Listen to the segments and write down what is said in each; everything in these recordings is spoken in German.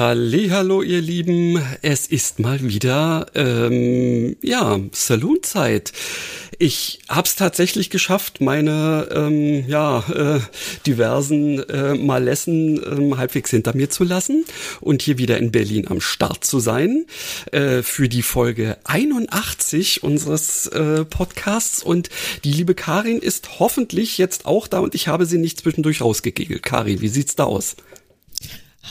Hallo, ihr Lieben, es ist mal wieder ähm, ja Saloonzeit. Ich hab's tatsächlich geschafft, meine ähm, ja äh, diversen äh, Malessen ähm, halbwegs hinter mir zu lassen und hier wieder in Berlin am Start zu sein äh, für die Folge 81 unseres äh, Podcasts und die liebe Karin ist hoffentlich jetzt auch da und ich habe sie nicht zwischendurch rausgekegelt. Karin, wie sieht's da aus?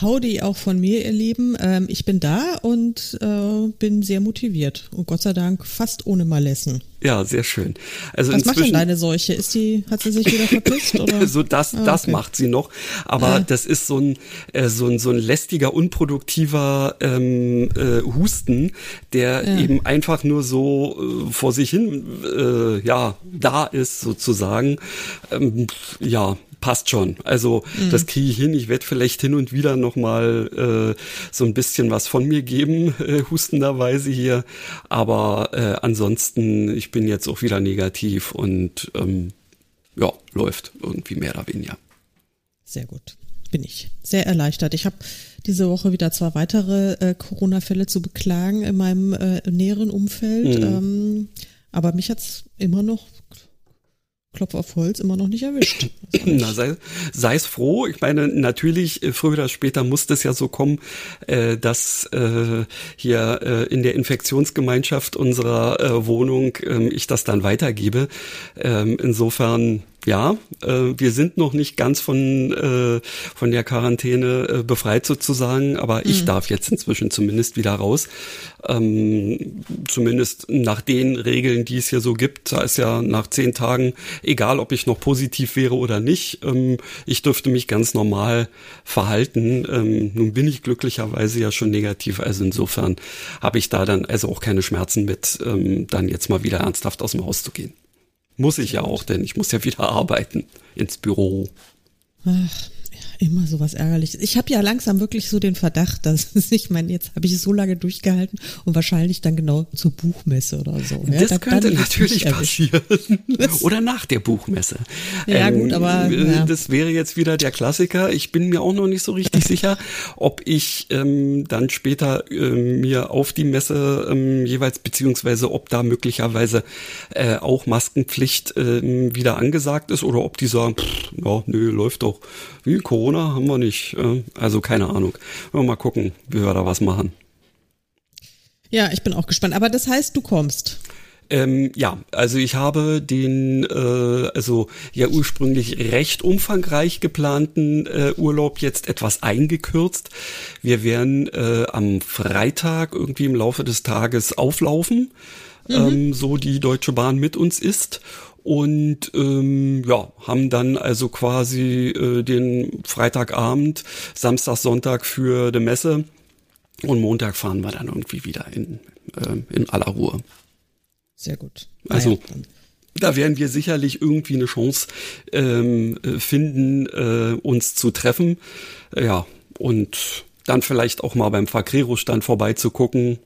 Howdy auch von mir, ihr Lieben. Ähm, ich bin da und äh, bin sehr motiviert. Und Gott sei Dank fast ohne Malessen. Ja, sehr schön. Also Was macht denn deine Seuche? Ist die, hat sie sich wieder verpisst? Oder? so das, ah, das macht sie noch. Aber ah. das ist so ein, äh, so ein, so ein lästiger, unproduktiver ähm, äh, Husten, der ja. eben einfach nur so äh, vor sich hin, äh, ja, da ist sozusagen. Ähm, ja, passt schon. Also mhm. das kriege ich hin. Ich werde vielleicht hin und wieder noch mal äh, so ein bisschen was von mir geben, äh, hustenderweise hier. Aber äh, ansonsten, ich bin jetzt auch wieder negativ und ähm, ja, läuft irgendwie mehr oder weniger. Sehr gut. Bin ich sehr erleichtert. Ich habe diese Woche wieder zwei weitere äh, Corona-Fälle zu beklagen in meinem äh, näheren Umfeld. Mhm. Ähm, aber mich hat's immer noch Klopf auf Holz immer noch nicht erwischt. Na, sei, sei es froh. Ich meine, natürlich, äh, früher oder später muss es ja so kommen, äh, dass äh, hier äh, in der Infektionsgemeinschaft unserer äh, Wohnung äh, ich das dann weitergebe. Ähm, insofern ja, äh, wir sind noch nicht ganz von, äh, von der Quarantäne äh, befreit sozusagen, aber mhm. ich darf jetzt inzwischen zumindest wieder raus. Ähm, zumindest nach den Regeln, die es hier so gibt. Da ist ja nach zehn Tagen, egal ob ich noch positiv wäre oder nicht, ähm, ich dürfte mich ganz normal verhalten. Ähm, nun bin ich glücklicherweise ja schon negativ, also insofern habe ich da dann also auch keine Schmerzen mit, ähm, dann jetzt mal wieder ernsthaft aus dem Haus zu gehen. Muss ich ja auch, denn ich muss ja wieder arbeiten ins Büro. Ach, immer so was Ärgerliches. Ich habe ja langsam wirklich so den Verdacht, dass ich meine, jetzt habe ich es so lange durchgehalten und wahrscheinlich dann genau zur Buchmesse oder so. Ja? Das da, könnte natürlich passieren. oder nach der Buchmesse. Ja, ähm, gut, aber. Äh, ja. Das wäre jetzt wieder der Klassiker. Ich bin mir auch noch nicht so richtig sicher, ob ich ähm, dann später ähm, mir auf die Messe ähm, jeweils, beziehungsweise ob da möglicherweise äh, auch Maskenpflicht äh, wieder angesagt ist oder ob die sagen, pff, ja, nö, läuft doch. Wie Corona Corona haben wir nicht. Also keine Ahnung. Mal gucken, wie wir da was machen. Ja, ich bin auch gespannt. Aber das heißt, du kommst. Ähm, ja, also ich habe den, äh, also ja ursprünglich recht umfangreich geplanten äh, Urlaub jetzt etwas eingekürzt. Wir werden äh, am Freitag irgendwie im Laufe des Tages auflaufen, mhm. ähm, so die Deutsche Bahn mit uns ist und ähm, ja, haben dann also quasi äh, den Freitagabend, Samstag, Sonntag für die Messe und Montag fahren wir dann irgendwie wieder in, äh, in aller Ruhe. Sehr gut. Also da werden wir sicherlich irgendwie eine Chance ähm, äh, finden, äh, uns zu treffen. Ja, und dann vielleicht auch mal beim Fakrero-Stand vorbeizugucken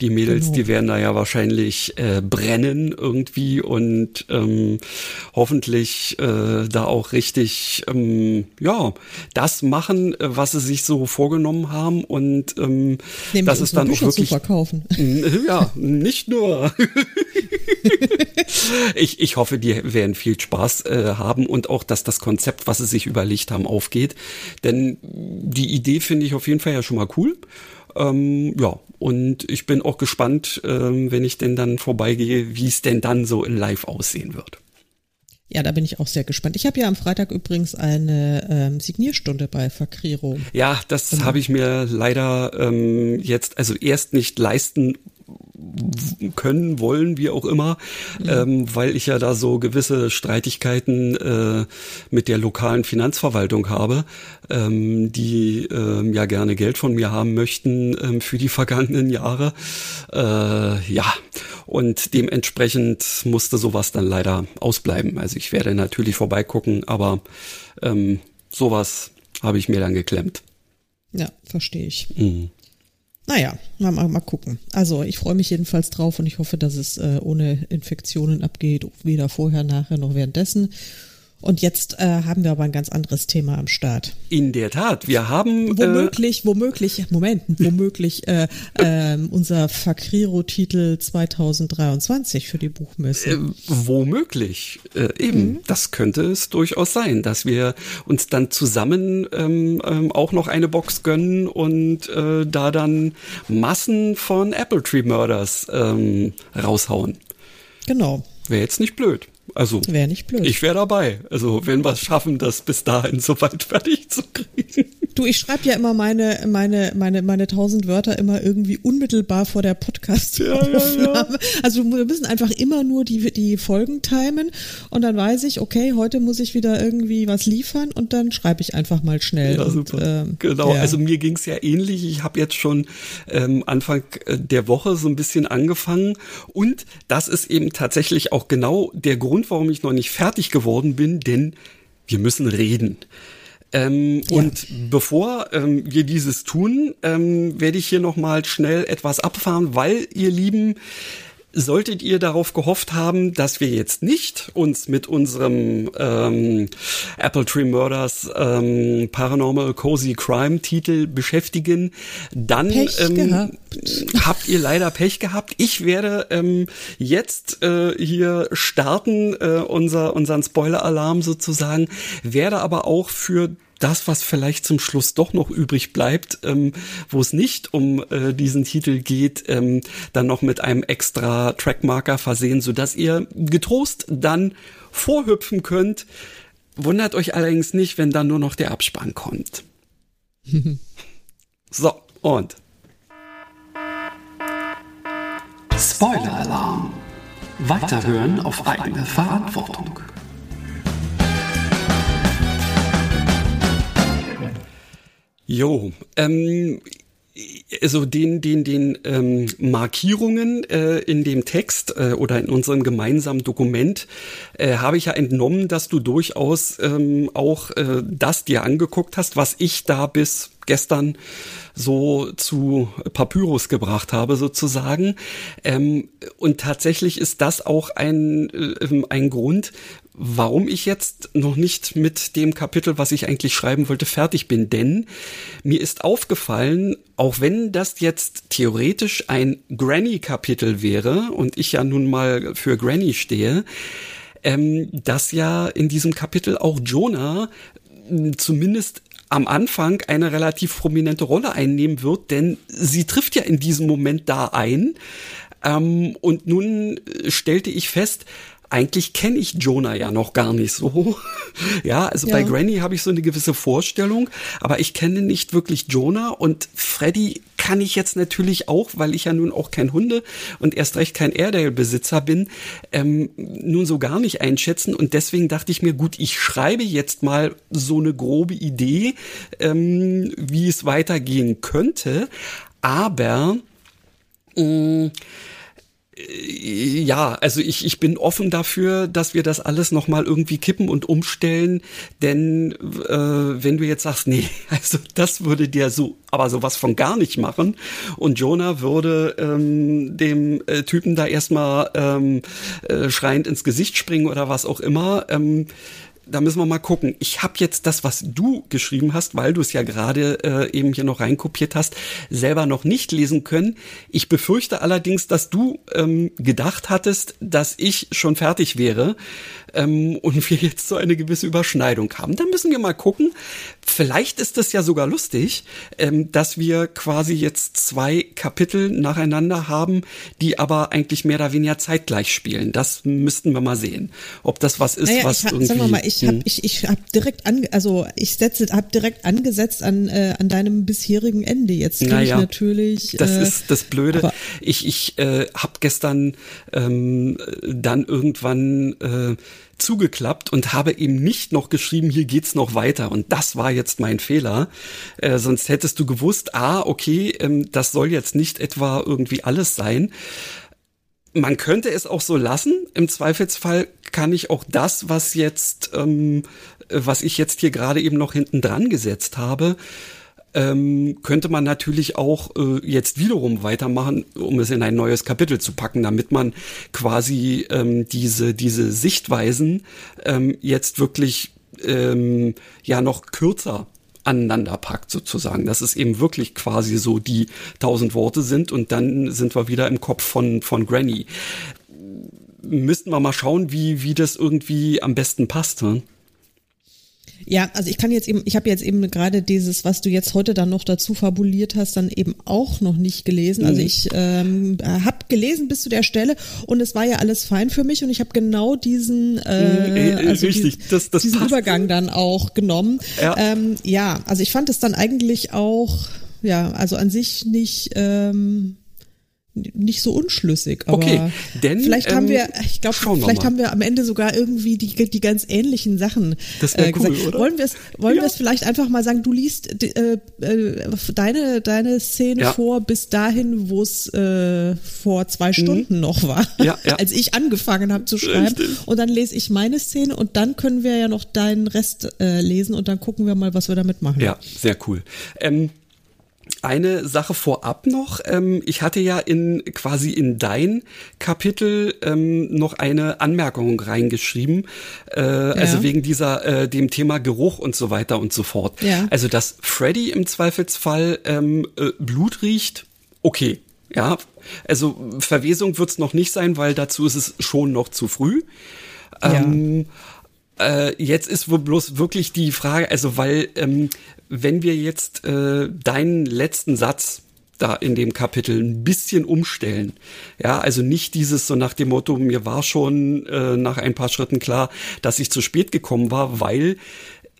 die Mädels, genau. die werden da ja wahrscheinlich äh, brennen irgendwie und ähm, hoffentlich äh, da auch richtig ähm, ja das machen, äh, was sie sich so vorgenommen haben und ähm, das ist dann Bücher auch wirklich zu verkaufen. Ja, nicht nur. ich, ich hoffe, die werden viel Spaß äh, haben und auch, dass das Konzept, was sie sich überlegt haben, aufgeht. Denn die Idee finde ich auf jeden Fall ja schon mal cool. Ähm, ja, und ich bin auch gespannt, ähm, wenn ich denn dann vorbeigehe, wie es denn dann so in Live aussehen wird. Ja, da bin ich auch sehr gespannt. Ich habe ja am Freitag übrigens eine ähm, Signierstunde bei Fakriro. Ja, das genau. habe ich mir leider ähm, jetzt also erst nicht leisten können, wollen, wie auch immer, mhm. ähm, weil ich ja da so gewisse Streitigkeiten äh, mit der lokalen Finanzverwaltung habe, ähm, die ähm, ja gerne Geld von mir haben möchten ähm, für die vergangenen Jahre. Äh, ja, Und dementsprechend musste sowas dann leider ausbleiben. Also ich werde natürlich vorbeigucken, aber ähm, sowas habe ich mir dann geklemmt. Ja, verstehe ich. Mhm. Naja, mal, mal, mal gucken. Also ich freue mich jedenfalls drauf und ich hoffe, dass es äh, ohne Infektionen abgeht, weder vorher, nachher noch währenddessen. Und jetzt äh, haben wir aber ein ganz anderes Thema am Start. In der Tat, wir haben äh, womöglich, äh, womöglich, Moment, womöglich äh, äh, unser Fakriro-Titel 2023 für die Buchmesse. Äh, womöglich, äh, eben. Mhm. Das könnte es durchaus sein, dass wir uns dann zusammen ähm, ähm, auch noch eine Box gönnen und äh, da dann Massen von Apple Tree Murders ähm, raushauen. Genau. Wäre jetzt nicht blöd. Also wäre nicht blöd. Ich wäre dabei. Also wenn wir es schaffen, das bis dahin soweit fertig zu kriegen. Du, ich schreibe ja immer meine meine meine meine tausend Wörter immer irgendwie unmittelbar vor der Podcast ja, ja, ja. Also wir müssen einfach immer nur die die Folgen timen und dann weiß ich, okay, heute muss ich wieder irgendwie was liefern und dann schreibe ich einfach mal schnell. Ja, super. Und, ähm, genau. Also mir ging es ja ähnlich. Ich habe jetzt schon ähm, Anfang äh, der Woche so ein bisschen angefangen und das ist eben tatsächlich auch genau der Grund Grund, warum ich noch nicht fertig geworden bin, denn wir müssen reden. Ähm, ja. Und bevor ähm, wir dieses tun, ähm, werde ich hier noch mal schnell etwas abfahren, weil ihr Lieben, Solltet ihr darauf gehofft haben, dass wir jetzt nicht uns mit unserem ähm, Apple Tree Murders ähm, Paranormal Cozy Crime Titel beschäftigen, dann ähm, habt ihr leider Pech gehabt. Ich werde ähm, jetzt äh, hier starten, äh, unser, unseren Spoiler-Alarm sozusagen, werde aber auch für das, was vielleicht zum Schluss doch noch übrig bleibt, ähm, wo es nicht um äh, diesen Titel geht, ähm, dann noch mit einem extra Trackmarker versehen, so dass ihr getrost dann vorhüpfen könnt. Wundert euch allerdings nicht, wenn dann nur noch der Abspann kommt. so, und. Spoiler-Alarm. Weiterhören auf eigene Verantwortung. Jo, ähm, also den den den ähm, Markierungen äh, in dem Text äh, oder in unserem gemeinsamen Dokument äh, habe ich ja entnommen, dass du durchaus ähm, auch äh, das dir angeguckt hast, was ich da bis gestern so zu Papyrus gebracht habe sozusagen. Ähm, und tatsächlich ist das auch ein, äh, ein Grund, warum ich jetzt noch nicht mit dem Kapitel, was ich eigentlich schreiben wollte, fertig bin. Denn mir ist aufgefallen, auch wenn das jetzt theoretisch ein Granny-Kapitel wäre und ich ja nun mal für Granny stehe, ähm, dass ja in diesem Kapitel auch Jonah hm, zumindest am Anfang eine relativ prominente Rolle einnehmen wird, denn sie trifft ja in diesem Moment da ein. Ähm, und nun stellte ich fest, eigentlich kenne ich Jonah ja noch gar nicht so. ja, also ja. bei Granny habe ich so eine gewisse Vorstellung, aber ich kenne nicht wirklich Jonah und Freddy kann ich jetzt natürlich auch, weil ich ja nun auch kein Hunde und erst recht kein Airedale-Besitzer bin, ähm, nun so gar nicht einschätzen und deswegen dachte ich mir, gut, ich schreibe jetzt mal so eine grobe Idee, ähm, wie es weitergehen könnte, aber mh, ja, also ich, ich bin offen dafür, dass wir das alles nochmal irgendwie kippen und umstellen, denn äh, wenn du jetzt sagst, nee, also das würde dir so, aber sowas von gar nicht machen. Und Jonah würde ähm, dem äh, Typen da erstmal ähm, äh, schreiend ins Gesicht springen oder was auch immer, ähm, da müssen wir mal gucken. Ich habe jetzt das, was du geschrieben hast, weil du es ja gerade äh, eben hier noch reinkopiert hast, selber noch nicht lesen können. Ich befürchte allerdings, dass du ähm, gedacht hattest, dass ich schon fertig wäre ähm, und wir jetzt so eine gewisse Überschneidung haben. Da müssen wir mal gucken. Vielleicht ist es ja sogar lustig, ähm, dass wir quasi jetzt zwei Kapitel nacheinander haben, die aber eigentlich mehr oder weniger zeitgleich spielen. Das müssten wir mal sehen, ob das was ist, naja, was ich, irgendwie. Sagen wir mal, ich habe hm. ich, ich hab direkt an, also ich setze, habe direkt angesetzt an äh, an deinem bisherigen Ende. Jetzt naja, ich natürlich. Das äh, ist das Blöde. Ich ich äh, habe gestern ähm, dann irgendwann äh, zugeklappt und habe eben nicht noch geschrieben, hier geht's noch weiter. Und das war jetzt mein Fehler. Äh, sonst hättest du gewusst, ah, okay, ähm, das soll jetzt nicht etwa irgendwie alles sein. man könnte es auch so lassen. Im Zweifelsfall kann ich auch das, was jetzt, ähm, was ich jetzt hier gerade eben noch hinten dran gesetzt habe, ähm, könnte man natürlich auch äh, jetzt wiederum weitermachen, um es in ein neues Kapitel zu packen, damit man quasi ähm, diese, diese Sichtweisen ähm, jetzt wirklich ähm, ja noch kürzer aneinander packt sozusagen, dass es eben wirklich quasi so die tausend Worte sind und dann sind wir wieder im Kopf von, von Granny. Müssten wir mal schauen, wie, wie das irgendwie am besten passt. Ne? Ja, also ich kann jetzt eben, ich habe jetzt eben gerade dieses, was du jetzt heute dann noch dazu fabuliert hast, dann eben auch noch nicht gelesen. Also mhm. ich ähm, habe gelesen bis zu der Stelle und es war ja alles fein für mich und ich habe genau diesen, äh, mhm, äh, also Richtig, die, das, das diesen passt. Übergang dann auch genommen. Ja. Ähm, ja, also ich fand es dann eigentlich auch, ja, also an sich nicht. Ähm, nicht so unschlüssig. Aber okay, denn vielleicht haben wir, ähm, ich glaube, vielleicht haben wir am Ende sogar irgendwie die, die ganz ähnlichen Sachen das äh, cool, gesagt. Oder? Wollen wir es wollen ja. wir es vielleicht einfach mal sagen, du liest äh, äh, deine, deine Szene ja. vor bis dahin, wo es äh, vor zwei mhm. Stunden mhm. noch war, ja, ja. als ich angefangen habe zu schreiben. Richtig. Und dann lese ich meine Szene und dann können wir ja noch deinen Rest äh, lesen und dann gucken wir mal, was wir damit machen. Ja, sehr cool. Ähm, eine Sache vorab noch. Ähm, ich hatte ja in quasi in dein Kapitel ähm, noch eine Anmerkung reingeschrieben, äh, ja. also wegen dieser äh, dem Thema Geruch und so weiter und so fort. Ja. Also dass Freddy im Zweifelsfall ähm, äh, Blut riecht, okay. Ja, also Verwesung wird's noch nicht sein, weil dazu ist es schon noch zu früh. Ähm, ja. Äh, jetzt ist wohl bloß wirklich die Frage, also weil ähm, wenn wir jetzt äh, deinen letzten Satz da in dem Kapitel ein bisschen umstellen. Ja, also nicht dieses so nach dem Motto, mir war schon äh, nach ein paar Schritten klar, dass ich zu spät gekommen war, weil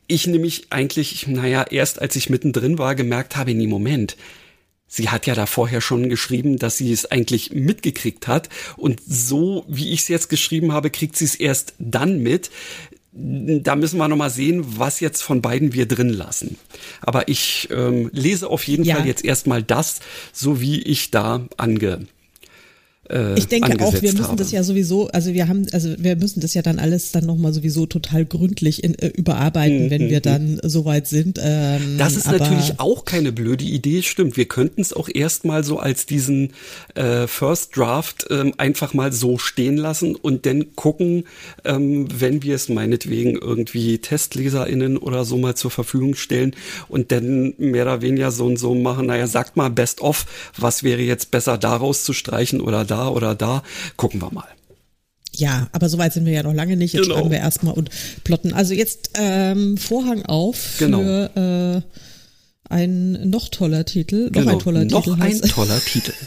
ich nämlich eigentlich, naja, erst als ich mittendrin war, gemerkt habe, nee, Moment, Sie hat ja da vorher schon geschrieben, dass sie es eigentlich mitgekriegt hat. Und so, wie ich es jetzt geschrieben habe, kriegt sie es erst dann mit da müssen wir nochmal sehen, was jetzt von beiden wir drin lassen. Aber ich ähm, lese auf jeden ja. Fall jetzt erstmal das, so wie ich da ange, äh, ich denke auch, wir müssen habe. das ja sowieso, also wir haben, also wir müssen das ja dann alles dann nochmal sowieso total gründlich in, äh, überarbeiten, mhm. wenn wir mhm, dann mhm. soweit sind. Ähm, das ist natürlich auch keine blöde Idee, stimmt. Wir könnten es auch erstmal so als diesen äh, First Draft ähm, einfach mal so stehen lassen und dann gucken, ähm, wenn wir es meinetwegen irgendwie TestleserInnen oder so mal zur Verfügung stellen und dann mehr oder weniger so und so machen, naja, sagt mal best of, was wäre jetzt besser daraus zu streichen oder da da oder da. Gucken wir mal. Ja, aber soweit sind wir ja noch lange nicht. Jetzt genau. schreiben wir erstmal und plotten. Also jetzt ähm, Vorhang auf genau. für äh, ein noch toller Titel. Noch genau. ein toller noch Titel. Noch ein toller Titel.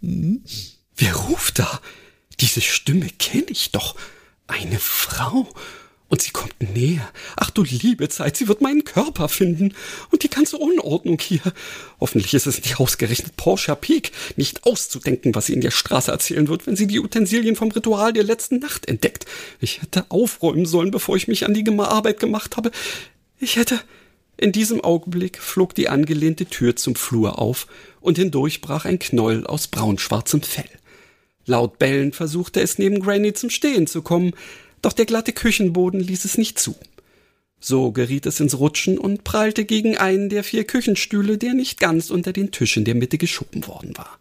Mhm. Wer ruft da? Diese Stimme kenne ich doch. Eine Frau. Und sie kommt näher. Ach du liebe Zeit, sie wird meinen Körper finden. Und die ganze Unordnung hier. Hoffentlich ist es nicht ausgerechnet Porsche Peak. Nicht auszudenken, was sie in der Straße erzählen wird, wenn sie die Utensilien vom Ritual der letzten Nacht entdeckt. Ich hätte aufräumen sollen, bevor ich mich an die Arbeit gemacht habe. Ich hätte... In diesem Augenblick flog die angelehnte Tür zum Flur auf und hindurch brach ein Knäuel aus braunschwarzem Fell. Laut bellend versuchte es neben Granny zum Stehen zu kommen, doch der glatte Küchenboden ließ es nicht zu. So geriet es ins Rutschen und prallte gegen einen der vier Küchenstühle, der nicht ganz unter den Tisch in der Mitte geschoben worden war.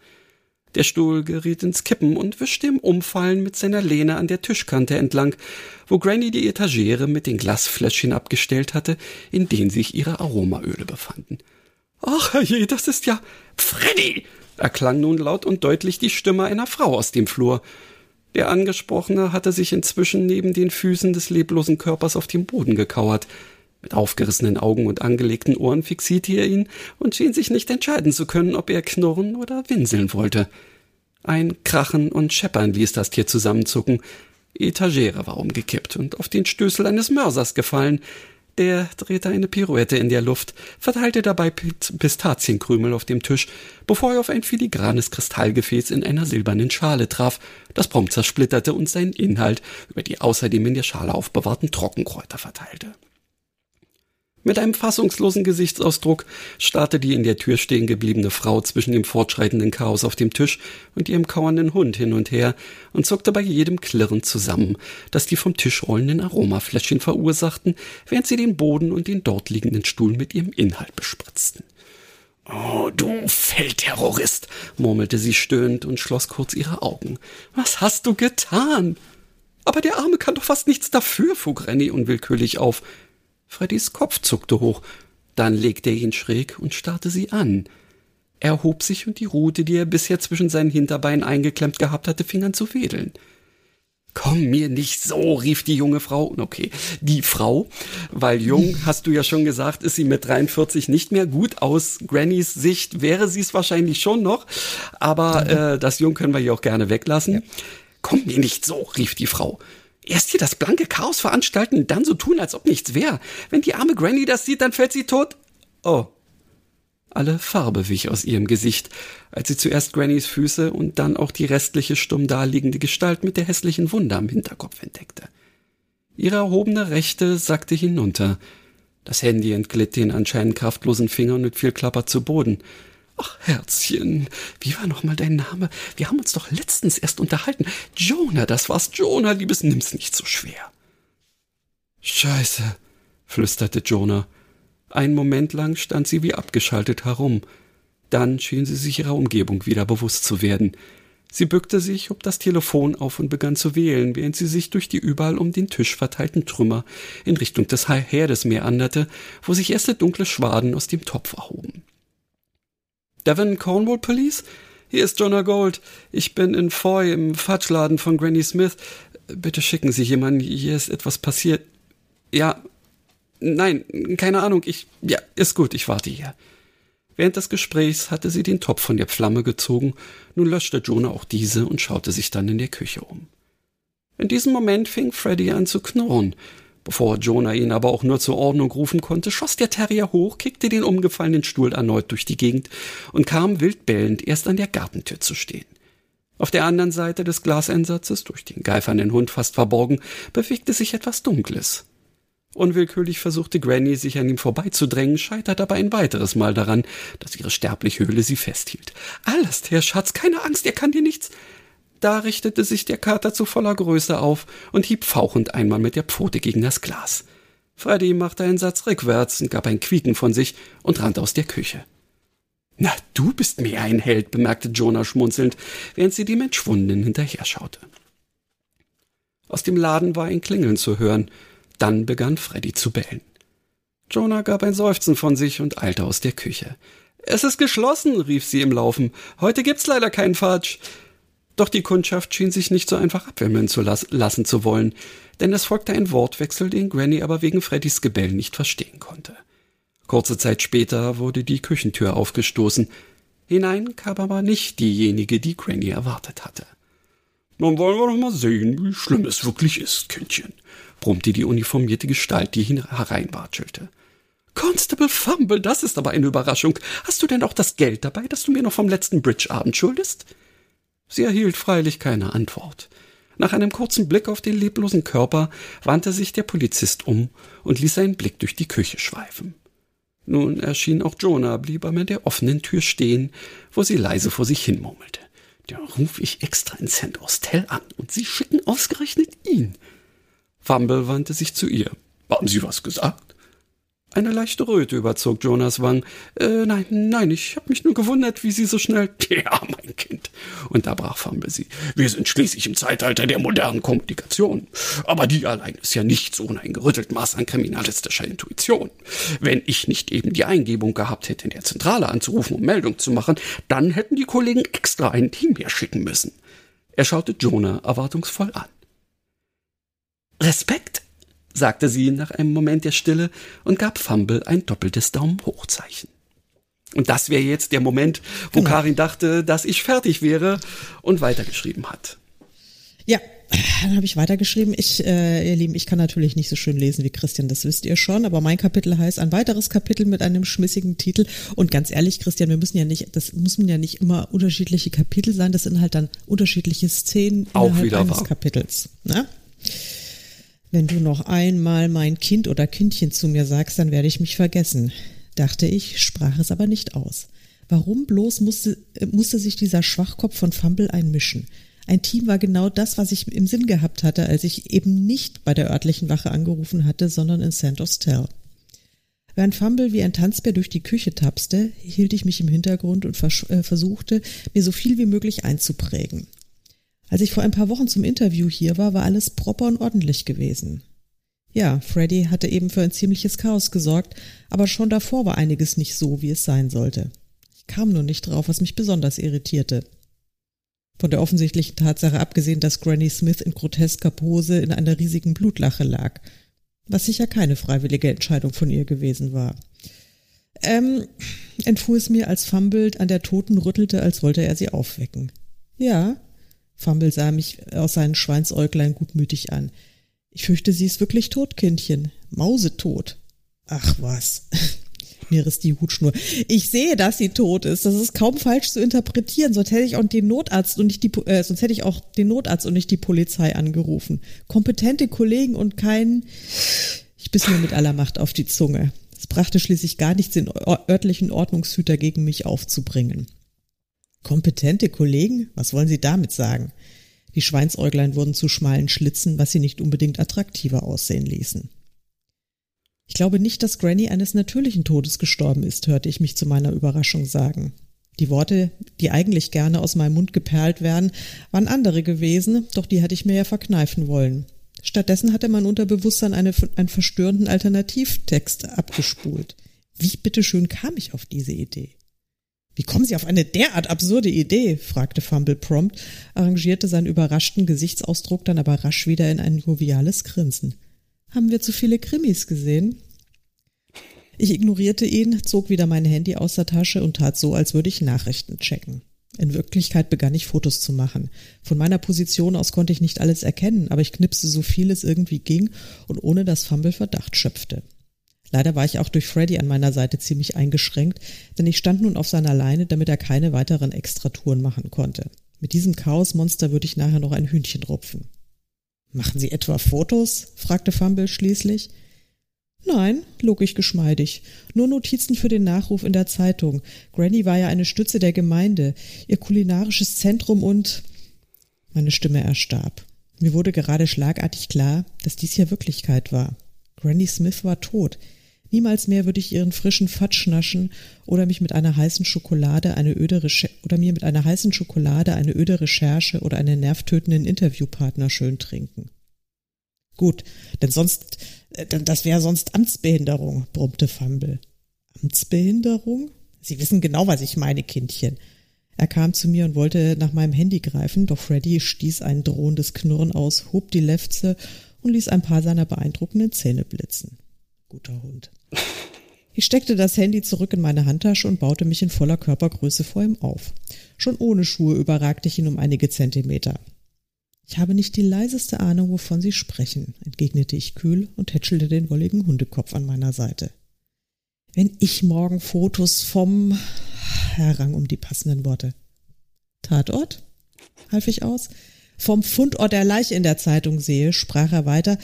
Der Stuhl geriet ins Kippen und wischte im Umfallen mit seiner Lehne an der Tischkante entlang, wo Granny die Etagere mit den Glasfläschchen abgestellt hatte, in denen sich ihre Aromaöle befanden. Ach, herrje, das ist ja Freddy! erklang nun laut und deutlich die Stimme einer Frau aus dem Flur. Der Angesprochene hatte sich inzwischen neben den Füßen des leblosen Körpers auf dem Boden gekauert. Mit aufgerissenen Augen und angelegten Ohren fixierte er ihn und schien sich nicht entscheiden zu können, ob er knurren oder winseln wollte. Ein Krachen und Scheppern ließ das Tier zusammenzucken. Etagere war umgekippt und auf den Stößel eines Mörsers gefallen. Der drehte eine Pirouette in der Luft, verteilte dabei Pistazienkrümel auf dem Tisch, bevor er auf ein filigranes Kristallgefäß in einer silbernen Schale traf, das prompt zersplitterte und seinen Inhalt über die außerdem in der Schale aufbewahrten Trockenkräuter verteilte. Mit einem fassungslosen Gesichtsausdruck starrte die in der Tür stehen gebliebene Frau zwischen dem fortschreitenden Chaos auf dem Tisch und ihrem kauernden Hund hin und her und zuckte bei jedem Klirren zusammen, das die vom Tisch rollenden Aromafläschchen verursachten, während sie den Boden und den dort liegenden Stuhl mit ihrem Inhalt bespritzten. Oh, du Feldterrorist, murmelte sie stöhnend und schloss kurz ihre Augen. Was hast du getan? Aber der Arme kann doch fast nichts dafür, fuhr Granny unwillkürlich auf. Freddys Kopf zuckte hoch, dann legte er ihn schräg und starrte sie an. Er hob sich und die Rute, die er bisher zwischen seinen Hinterbeinen eingeklemmt gehabt hatte, fing an zu wedeln. Komm mir nicht so, rief die junge Frau. Okay, die Frau, weil jung, hast du ja schon gesagt, ist sie mit 43 nicht mehr gut. Aus Grannys Sicht wäre sie es wahrscheinlich schon noch, aber äh, das Jung können wir hier auch gerne weglassen. Ja. Komm mir nicht so, rief die Frau. Erst hier das blanke Chaos veranstalten, dann so tun, als ob nichts wäre. Wenn die arme Granny das sieht, dann fällt sie tot. Oh. Alle Farbe wich aus ihrem Gesicht, als sie zuerst Grannys Füße und dann auch die restliche stumm daliegende Gestalt mit der hässlichen Wunde am Hinterkopf entdeckte. Ihre erhobene Rechte sackte hinunter. Das Handy entglitt den anscheinend kraftlosen Fingern mit viel Klapper zu Boden. Ach, Herzchen, wie war nochmal dein Name? Wir haben uns doch letztens erst unterhalten. Jonah, das war's. Jonah, Liebes, nimm's nicht so schwer. Scheiße, flüsterte Jonah. Einen Moment lang stand sie wie abgeschaltet herum. Dann schien sie sich ihrer Umgebung wieder bewusst zu werden. Sie bückte sich, hob das Telefon auf und begann zu wählen, während sie sich durch die überall um den Tisch verteilten Trümmer in Richtung des Herdes meanderte, wo sich erste dunkle Schwaden aus dem Topf erhoben. Devon Cornwall Police? Hier ist Jonah Gold. Ich bin in Foy im Fatschladen von Granny Smith. Bitte schicken Sie jemanden. Hier ist etwas passiert. Ja. Nein, keine Ahnung. Ich, ja, ist gut. Ich warte hier. Während des Gesprächs hatte sie den Topf von der Flamme gezogen. Nun löschte Jonah auch diese und schaute sich dann in der Küche um. In diesem Moment fing Freddy an zu knurren. Bevor Jonah ihn aber auch nur zur Ordnung rufen konnte, schoss der Terrier hoch, kickte den umgefallenen Stuhl erneut durch die Gegend und kam wild bellend erst an der Gartentür zu stehen. Auf der anderen Seite des Glaseinsatzes, durch den geifernden Hund fast verborgen, bewegte sich etwas Dunkles. Unwillkürlich versuchte Granny, sich an ihm vorbeizudrängen, scheiterte aber ein weiteres Mal daran, dass ihre sterbliche Höhle sie festhielt. Alles, Herr Schatz, keine Angst, er kann dir nichts. Da richtete sich der Kater zu voller Größe auf und hieb fauchend einmal mit der Pfote gegen das Glas. Freddy machte einen Satz rückwärts und gab ein Quieken von sich und rannte aus der Küche. Na, du bist mehr ein Held, bemerkte Jonah schmunzelnd, während sie dem Entschwundenen hinterher schaute. Aus dem Laden war ein Klingeln zu hören. Dann begann Freddy zu bellen. Jonah gab ein Seufzen von sich und eilte aus der Küche. Es ist geschlossen, rief sie im Laufen. Heute gibt's leider keinen Fatsch. Doch die Kundschaft schien sich nicht so einfach abwimmeln zu las lassen zu wollen, denn es folgte ein Wortwechsel, den Granny aber wegen Freddys Gebell nicht verstehen konnte. Kurze Zeit später wurde die Küchentür aufgestoßen. Hinein kam aber nicht diejenige, die Granny erwartet hatte. Nun wollen wir doch mal sehen, wie schlimm es wirklich ist, Kindchen, brummte die uniformierte Gestalt, die hereinwatschelte. Constable Fumble, das ist aber eine Überraschung. Hast du denn auch das Geld dabei, das du mir noch vom letzten Bridge-Abend schuldest? Sie erhielt freilich keine Antwort. Nach einem kurzen Blick auf den leblosen Körper wandte sich der Polizist um und ließ seinen Blick durch die Küche schweifen. Nun erschien auch Jonah, blieb in der offenen Tür stehen, wo sie leise vor sich hin murmelte. Da ruf ich extra in St. Austell an und Sie schicken ausgerechnet ihn. Fumble wandte sich zu ihr. Haben Sie was gesagt? Eine leichte Röte überzog Jonas Wang. Äh, nein, nein, ich habe mich nur gewundert, wie Sie so schnell. Ja, mein Kind, unterbrach Fumble sie. Wir sind schließlich im Zeitalter der modernen Kommunikation. Aber die allein ist ja nichts ohne ein gerüttelt Maß an kriminalistischer Intuition. Wenn ich nicht eben die Eingebung gehabt hätte, in der Zentrale anzurufen, um Meldung zu machen, dann hätten die Kollegen extra ein Team mehr schicken müssen. Er schaute Jonah erwartungsvoll an. Respekt, sagte sie nach einem Moment der Stille und gab Fumble ein doppeltes Daumen hochzeichen. Und das wäre jetzt der Moment, wo genau. Karin dachte, dass ich fertig wäre und weitergeschrieben hat. Ja, dann habe ich weitergeschrieben. Ich, äh, ihr Lieben, ich kann natürlich nicht so schön lesen wie Christian, das wisst ihr schon, aber mein Kapitel heißt ein weiteres Kapitel mit einem schmissigen Titel. Und ganz ehrlich, Christian, wir müssen ja nicht, das müssen ja nicht immer unterschiedliche Kapitel sein, das sind halt dann unterschiedliche Szenen Auch innerhalb eines wahr. Kapitels. Ne? Wenn du noch einmal mein Kind oder Kindchen zu mir sagst, dann werde ich mich vergessen, dachte ich, sprach es aber nicht aus. Warum bloß musste, musste sich dieser Schwachkopf von Fumble einmischen? Ein Team war genau das, was ich im Sinn gehabt hatte, als ich eben nicht bei der örtlichen Wache angerufen hatte, sondern in Santos Tell. Während Fumble wie ein Tanzbär durch die Küche tapste, hielt ich mich im Hintergrund und äh, versuchte, mir so viel wie möglich einzuprägen. Als ich vor ein paar Wochen zum Interview hier war, war alles proper und ordentlich gewesen. Ja, Freddy hatte eben für ein ziemliches Chaos gesorgt, aber schon davor war einiges nicht so, wie es sein sollte. Ich kam nur nicht drauf, was mich besonders irritierte. Von der offensichtlichen Tatsache abgesehen, dass Granny Smith in grotesker Pose in einer riesigen Blutlache lag, was sicher keine freiwillige Entscheidung von ihr gewesen war. Ähm, entfuhr es mir, als Fumble an der Toten rüttelte, als wollte er sie aufwecken. Ja, Fumble sah mich aus seinen Schweinsäuglein gutmütig an. Ich fürchte, sie ist wirklich tot, Kindchen. Mausetot. Ach was. Mir riss die Hutschnur. Ich sehe, dass sie tot ist. Das ist kaum falsch zu interpretieren. Sonst hätte ich auch den Notarzt und nicht die, äh, sonst hätte ich auch den Notarzt und nicht die Polizei angerufen. Kompetente Kollegen und kein, ich biss mir mit aller Macht auf die Zunge. Es brachte schließlich gar nichts, den örtlichen Ordnungshüter gegen mich aufzubringen. Kompetente Kollegen? Was wollen Sie damit sagen? Die Schweinsäuglein wurden zu schmalen Schlitzen, was sie nicht unbedingt attraktiver aussehen ließen. Ich glaube nicht, dass Granny eines natürlichen Todes gestorben ist, hörte ich mich zu meiner Überraschung sagen. Die Worte, die eigentlich gerne aus meinem Mund geperlt werden, waren andere gewesen, doch die hatte ich mir ja verkneifen wollen. Stattdessen hatte mein Unterbewusstsein eine, einen verstörenden Alternativtext abgespult. Wie bitteschön kam ich auf diese Idee? Wie kommen Sie auf eine derart absurde Idee? fragte Fumble prompt, arrangierte seinen überraschten Gesichtsausdruck dann aber rasch wieder in ein joviales Grinsen. Haben wir zu viele Krimis gesehen? Ich ignorierte ihn, zog wieder mein Handy aus der Tasche und tat so, als würde ich Nachrichten checken. In Wirklichkeit begann ich Fotos zu machen. Von meiner Position aus konnte ich nicht alles erkennen, aber ich knipste so viel es irgendwie ging und ohne dass Fumble Verdacht schöpfte. Leider war ich auch durch Freddy an meiner Seite ziemlich eingeschränkt, denn ich stand nun auf seiner Leine, damit er keine weiteren Extratouren machen konnte. Mit diesem Chaosmonster würde ich nachher noch ein Hühnchen rupfen. Machen Sie etwa Fotos? fragte Fumble schließlich. Nein, log ich geschmeidig. Nur Notizen für den Nachruf in der Zeitung. Granny war ja eine Stütze der Gemeinde, ihr kulinarisches Zentrum und meine Stimme erstarb. Mir wurde gerade schlagartig klar, dass dies hier Wirklichkeit war. Granny Smith war tot. Niemals mehr würde ich ihren frischen Fatsch naschen oder mich mit einer heißen Schokolade eine öde Recher oder mir mit einer heißen Schokolade eine öde Recherche oder einen nervtötenden Interviewpartner schön trinken. Gut, denn sonst, äh, denn das wäre sonst Amtsbehinderung, brummte Fumble. Amtsbehinderung? Sie wissen genau, was ich meine, Kindchen. Er kam zu mir und wollte nach meinem Handy greifen, doch Freddy stieß ein drohendes Knurren aus, hob die Lefze und ließ ein paar seiner beeindruckenden Zähne blitzen. Guter Hund. Ich steckte das Handy zurück in meine Handtasche und baute mich in voller Körpergröße vor ihm auf. Schon ohne Schuhe überragte ich ihn um einige Zentimeter. Ich habe nicht die leiseste Ahnung, wovon Sie sprechen, entgegnete ich kühl und hätschelte den wolligen Hundekopf an meiner Seite. Wenn ich morgen Fotos vom er rang um die passenden Worte. Tatort? half ich aus. Vom Fundort der Leiche in der Zeitung sehe, sprach er weiter,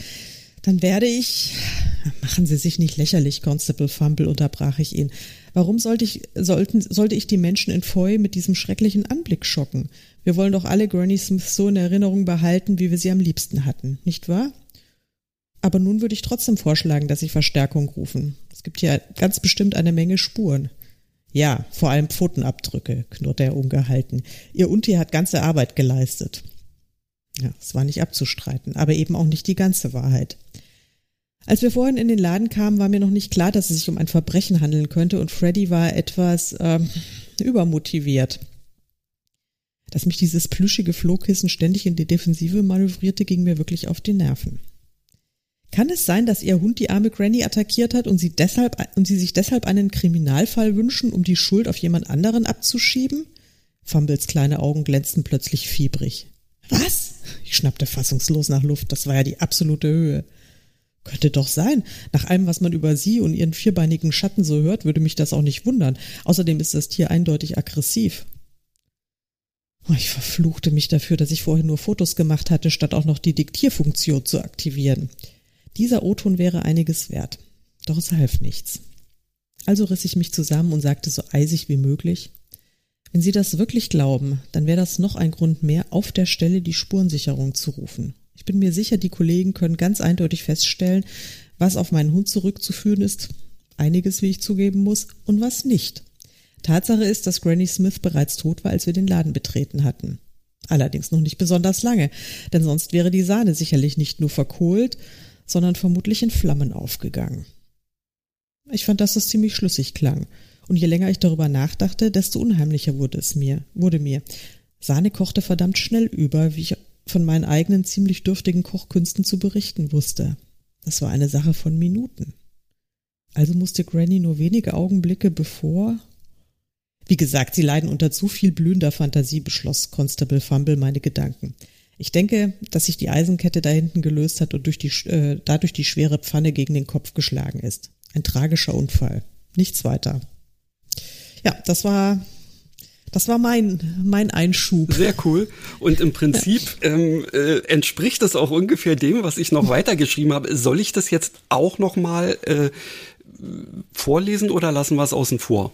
dann werde ich. Machen Sie sich nicht lächerlich, Constable Fumble, unterbrach ich ihn. Warum sollte ich, sollten, sollte ich die Menschen in Foy mit diesem schrecklichen Anblick schocken? Wir wollen doch alle Granny Smith so in Erinnerung behalten, wie wir sie am liebsten hatten, nicht wahr? Aber nun würde ich trotzdem vorschlagen, dass Sie Verstärkung rufen. Es gibt hier ganz bestimmt eine Menge Spuren. Ja, vor allem Pfotenabdrücke, knurrte er ungehalten. Ihr Untier hat ganze Arbeit geleistet. Ja, es war nicht abzustreiten, aber eben auch nicht die ganze Wahrheit. Als wir vorhin in den Laden kamen, war mir noch nicht klar, dass es sich um ein Verbrechen handeln könnte und Freddy war etwas ähm, übermotiviert. Dass mich dieses plüschige Flohkissen ständig in die Defensive manövrierte, ging mir wirklich auf die Nerven. Kann es sein, dass ihr Hund die arme Granny attackiert hat und sie deshalb und sie sich deshalb einen Kriminalfall wünschen, um die Schuld auf jemand anderen abzuschieben? Fumbles kleine Augen glänzten plötzlich fiebrig. Was? Ich schnappte fassungslos nach Luft. Das war ja die absolute Höhe. Könnte doch sein. Nach allem, was man über sie und ihren vierbeinigen Schatten so hört, würde mich das auch nicht wundern. Außerdem ist das Tier eindeutig aggressiv. Oh, ich verfluchte mich dafür, dass ich vorher nur Fotos gemacht hatte, statt auch noch die Diktierfunktion zu aktivieren. Dieser O-Ton wäre einiges wert. Doch es half nichts. Also riss ich mich zusammen und sagte so eisig wie möglich, wenn Sie das wirklich glauben, dann wäre das noch ein Grund mehr, auf der Stelle die Spurensicherung zu rufen. Ich bin mir sicher, die Kollegen können ganz eindeutig feststellen, was auf meinen Hund zurückzuführen ist, einiges, wie ich zugeben muss, und was nicht. Tatsache ist, dass Granny Smith bereits tot war, als wir den Laden betreten hatten. Allerdings noch nicht besonders lange, denn sonst wäre die Sahne sicherlich nicht nur verkohlt, sondern vermutlich in Flammen aufgegangen. Ich fand, dass das ziemlich schlüssig klang, und je länger ich darüber nachdachte, desto unheimlicher wurde es mir, wurde mir. Sahne kochte verdammt schnell über, wie ich von meinen eigenen ziemlich dürftigen Kochkünsten zu berichten wusste. Das war eine Sache von Minuten. Also musste Granny nur wenige Augenblicke bevor wie gesagt, sie leiden unter zu viel blühender Fantasie, beschloss Constable Fumble meine Gedanken. Ich denke, dass sich die Eisenkette da hinten gelöst hat und durch die, äh, dadurch die schwere Pfanne gegen den Kopf geschlagen ist. Ein tragischer Unfall. Nichts weiter. Ja, das war das war mein, mein Einschub. Sehr cool. Und im Prinzip ja. ähm, äh, entspricht das auch ungefähr dem, was ich noch weitergeschrieben habe. Soll ich das jetzt auch noch mal äh, vorlesen oder lassen wir es außen vor?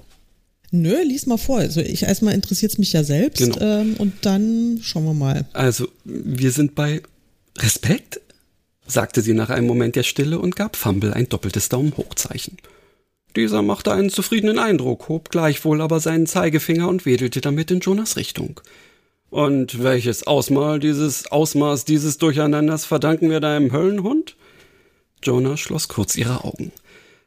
Nö, lies mal vor. Also ich erstmal interessiert es mich ja selbst genau. ähm, und dann schauen wir mal. Also, wir sind bei Respekt, sagte sie nach einem Moment der Stille und gab Fumble ein doppeltes Daumen hochzeichen. Dieser machte einen zufriedenen Eindruck, hob gleichwohl aber seinen Zeigefinger und wedelte damit in Jonas Richtung. Und welches Ausmaß dieses Ausmaß dieses Durcheinanders verdanken wir deinem Höllenhund? Jonah schloss kurz ihre Augen.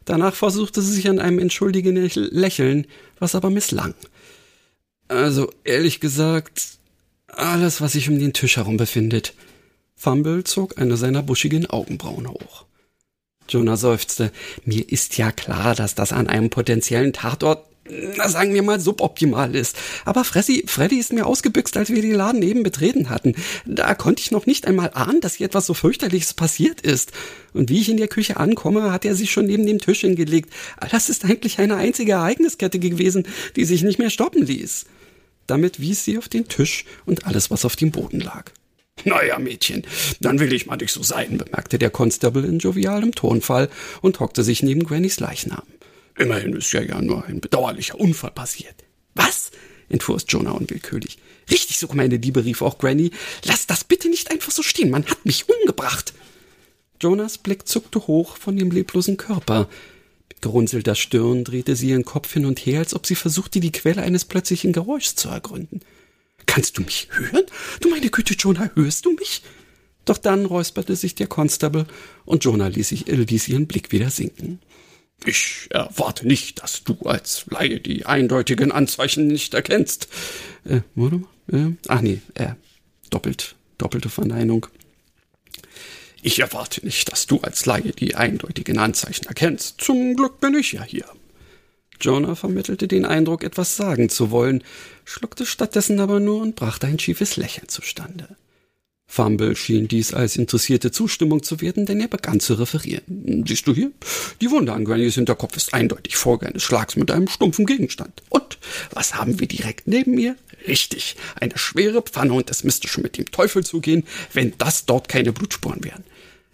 Danach versuchte sie sich an einem entschuldigenden Lächeln, was aber misslang. Also, ehrlich gesagt, alles, was sich um den Tisch herum befindet. Fumble zog eine seiner buschigen Augenbrauen hoch. Jonah seufzte. Mir ist ja klar, dass das an einem potenziellen Tatort na, sagen wir mal, suboptimal ist. Aber Freddy, Freddy ist mir ausgebüxt, als wir den Laden eben betreten hatten. Da konnte ich noch nicht einmal ahnen, dass hier etwas so fürchterliches passiert ist. Und wie ich in der Küche ankomme, hat er sich schon neben dem Tisch hingelegt. Das ist eigentlich eine einzige Ereigniskette gewesen, die sich nicht mehr stoppen ließ. Damit wies sie auf den Tisch und alles, was auf dem Boden lag. Naja, Mädchen, dann will ich mal nicht so sein, bemerkte der Constable in jovialem Tonfall und hockte sich neben Grannys Leichnam. Immerhin ist ja ja nur ein bedauerlicher Unfall passiert. Was? entfuhr es Jonah unwillkürlich. Richtig so, meine Liebe, rief auch Granny. Lass das bitte nicht einfach so stehen. Man hat mich umgebracht. Jonas Blick zuckte hoch von dem leblosen Körper. Mit gerunzelter Stirn drehte sie ihren Kopf hin und her, als ob sie versuchte, die Quelle eines plötzlichen Geräuschs zu ergründen. Kannst du mich hören? Du meine Güte, Jonah, hörst du mich? Doch dann räusperte sich der Constable und Jonah ließ, sich, ließ ihren Blick wieder sinken. Ich erwarte nicht, dass du als Laie die eindeutigen Anzeichen nicht erkennst. Äh, warte mal. Äh, ach nee, äh, doppelt, doppelte Verneinung. Ich erwarte nicht, dass du als Laie die eindeutigen Anzeichen erkennst. Zum Glück bin ich ja hier. Jonah vermittelte den Eindruck, etwas sagen zu wollen, schluckte stattdessen aber nur und brachte ein schiefes Lächeln zustande. Fumble schien dies als interessierte Zustimmung zu werden, denn er begann zu referieren. Siehst du hier? Die Wunde an Grannys Hinterkopf ist eindeutig Folge eines Schlags mit einem stumpfen Gegenstand. Und was haben wir direkt neben mir? Richtig, eine schwere Pfanne und es müsste schon mit dem Teufel zugehen, wenn das dort keine Blutspuren wären.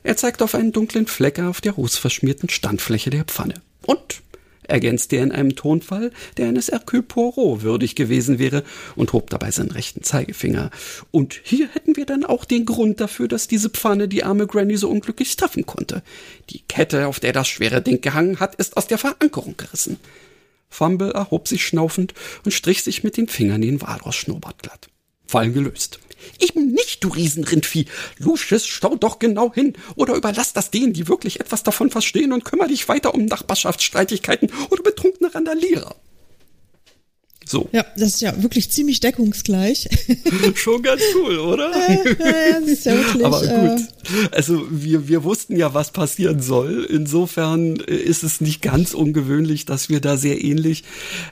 Er zeigte auf einen dunklen Fleck auf der rußverschmierten Standfläche der Pfanne. Und ergänzte er in einem Tonfall, der eines Hercule Poirot würdig gewesen wäre und hob dabei seinen rechten Zeigefinger. Und hier hätten wir dann auch den Grund dafür, dass diese Pfanne die arme Granny so unglücklich treffen konnte. Die Kette, auf der das schwere Ding gehangen hat, ist aus der Verankerung gerissen. Fumble erhob sich schnaufend und strich sich mit den Fingern den Walross-Schnurrbart glatt. Fall gelöst. Eben nicht, du Riesenrindvieh. Lucius, stau doch genau hin. Oder überlass das denen, die wirklich etwas davon verstehen und kümmere dich weiter um Nachbarschaftsstreitigkeiten oder betrunkene Randalierer. So. Ja, das ist ja wirklich ziemlich deckungsgleich. Schon ganz cool, oder? Ja, ja, das ist ja wirklich. Aber gut. Äh, also wir, wir wussten ja, was passieren soll. Insofern äh, ist es nicht ganz ungewöhnlich, dass wir da sehr ähnlich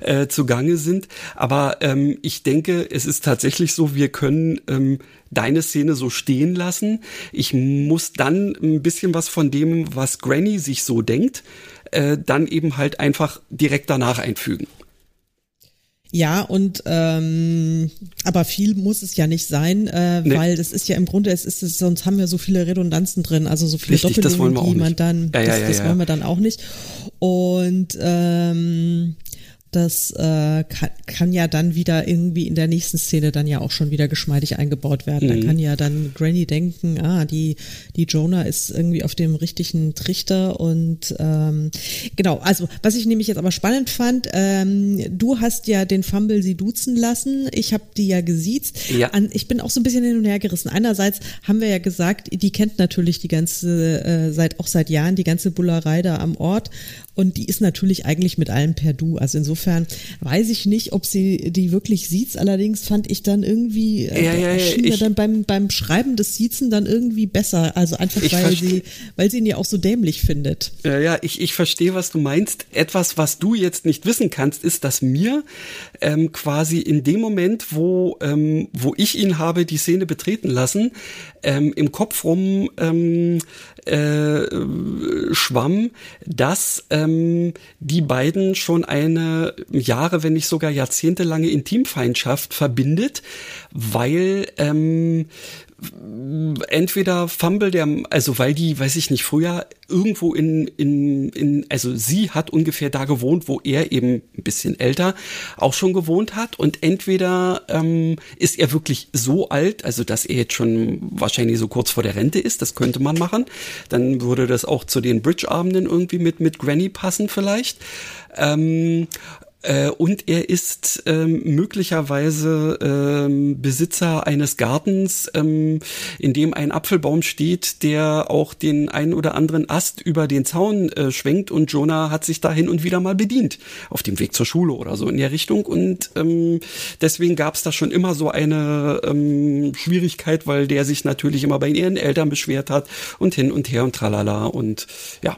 äh, zugange sind. Aber ähm, ich denke, es ist tatsächlich so, wir können ähm, deine Szene so stehen lassen. Ich muss dann ein bisschen was von dem, was Granny sich so denkt, äh, dann eben halt einfach direkt danach einfügen. Ja, und ähm, aber viel muss es ja nicht sein, äh, nee. weil das ist ja im Grunde, es ist es, sonst haben wir so viele Redundanzen drin, also so viele Richtig, Doppelungen, die man dann, ja, ja, das, ja, das wollen wir dann auch nicht. Und ähm, das äh, kann, kann ja dann wieder irgendwie in der nächsten Szene dann ja auch schon wieder geschmeidig eingebaut werden. Mhm. Da kann ja dann Granny denken, ah, die, die Jonah ist irgendwie auf dem richtigen Trichter und ähm, genau, also was ich nämlich jetzt aber spannend fand, ähm, du hast ja den Fumble sie duzen lassen, ich habe die ja gesiezt. Ja. An, ich bin auch so ein bisschen hin und her gerissen. Einerseits haben wir ja gesagt, die kennt natürlich die ganze, äh, seit auch seit Jahren die ganze Bullerei da am Ort und die ist natürlich eigentlich mit allem per Du. Also insofern weiß ich nicht, ob sie die wirklich sieht. Allerdings fand ich dann irgendwie, äh, ja, ja, schien mir dann beim, beim Schreiben des Siezen dann irgendwie besser. Also einfach, weil sie, weil sie ihn ja auch so dämlich findet. Ja, ja, ich, ich verstehe, was du meinst. Etwas, was du jetzt nicht wissen kannst, ist, dass mir ähm, quasi in dem Moment, wo, ähm, wo ich ihn habe die Szene betreten lassen, ähm, im Kopf rum ähm, äh, schwamm, dass ähm, die beiden schon eine Jahre, wenn nicht sogar jahrzehntelange Intimfeindschaft verbindet, weil ähm, entweder Fumble der, also weil die, weiß ich nicht, früher irgendwo in, in, in, also sie hat ungefähr da gewohnt, wo er eben ein bisschen älter auch schon gewohnt hat und entweder ähm, ist er wirklich so alt, also dass er jetzt schon wahrscheinlich so kurz vor der Rente ist, das könnte man machen, dann würde das auch zu den Bridge-Abenden irgendwie mit, mit Granny passen vielleicht. Ähm, äh, und er ist ähm, möglicherweise ähm, Besitzer eines Gartens, ähm, in dem ein Apfelbaum steht, der auch den einen oder anderen Ast über den Zaun äh, schwenkt. Und Jonah hat sich da hin und wieder mal bedient. Auf dem Weg zur Schule oder so in der Richtung. Und ähm, deswegen gab es da schon immer so eine ähm, Schwierigkeit, weil der sich natürlich immer bei ihren Eltern beschwert hat. Und hin und her und tralala. Und ja,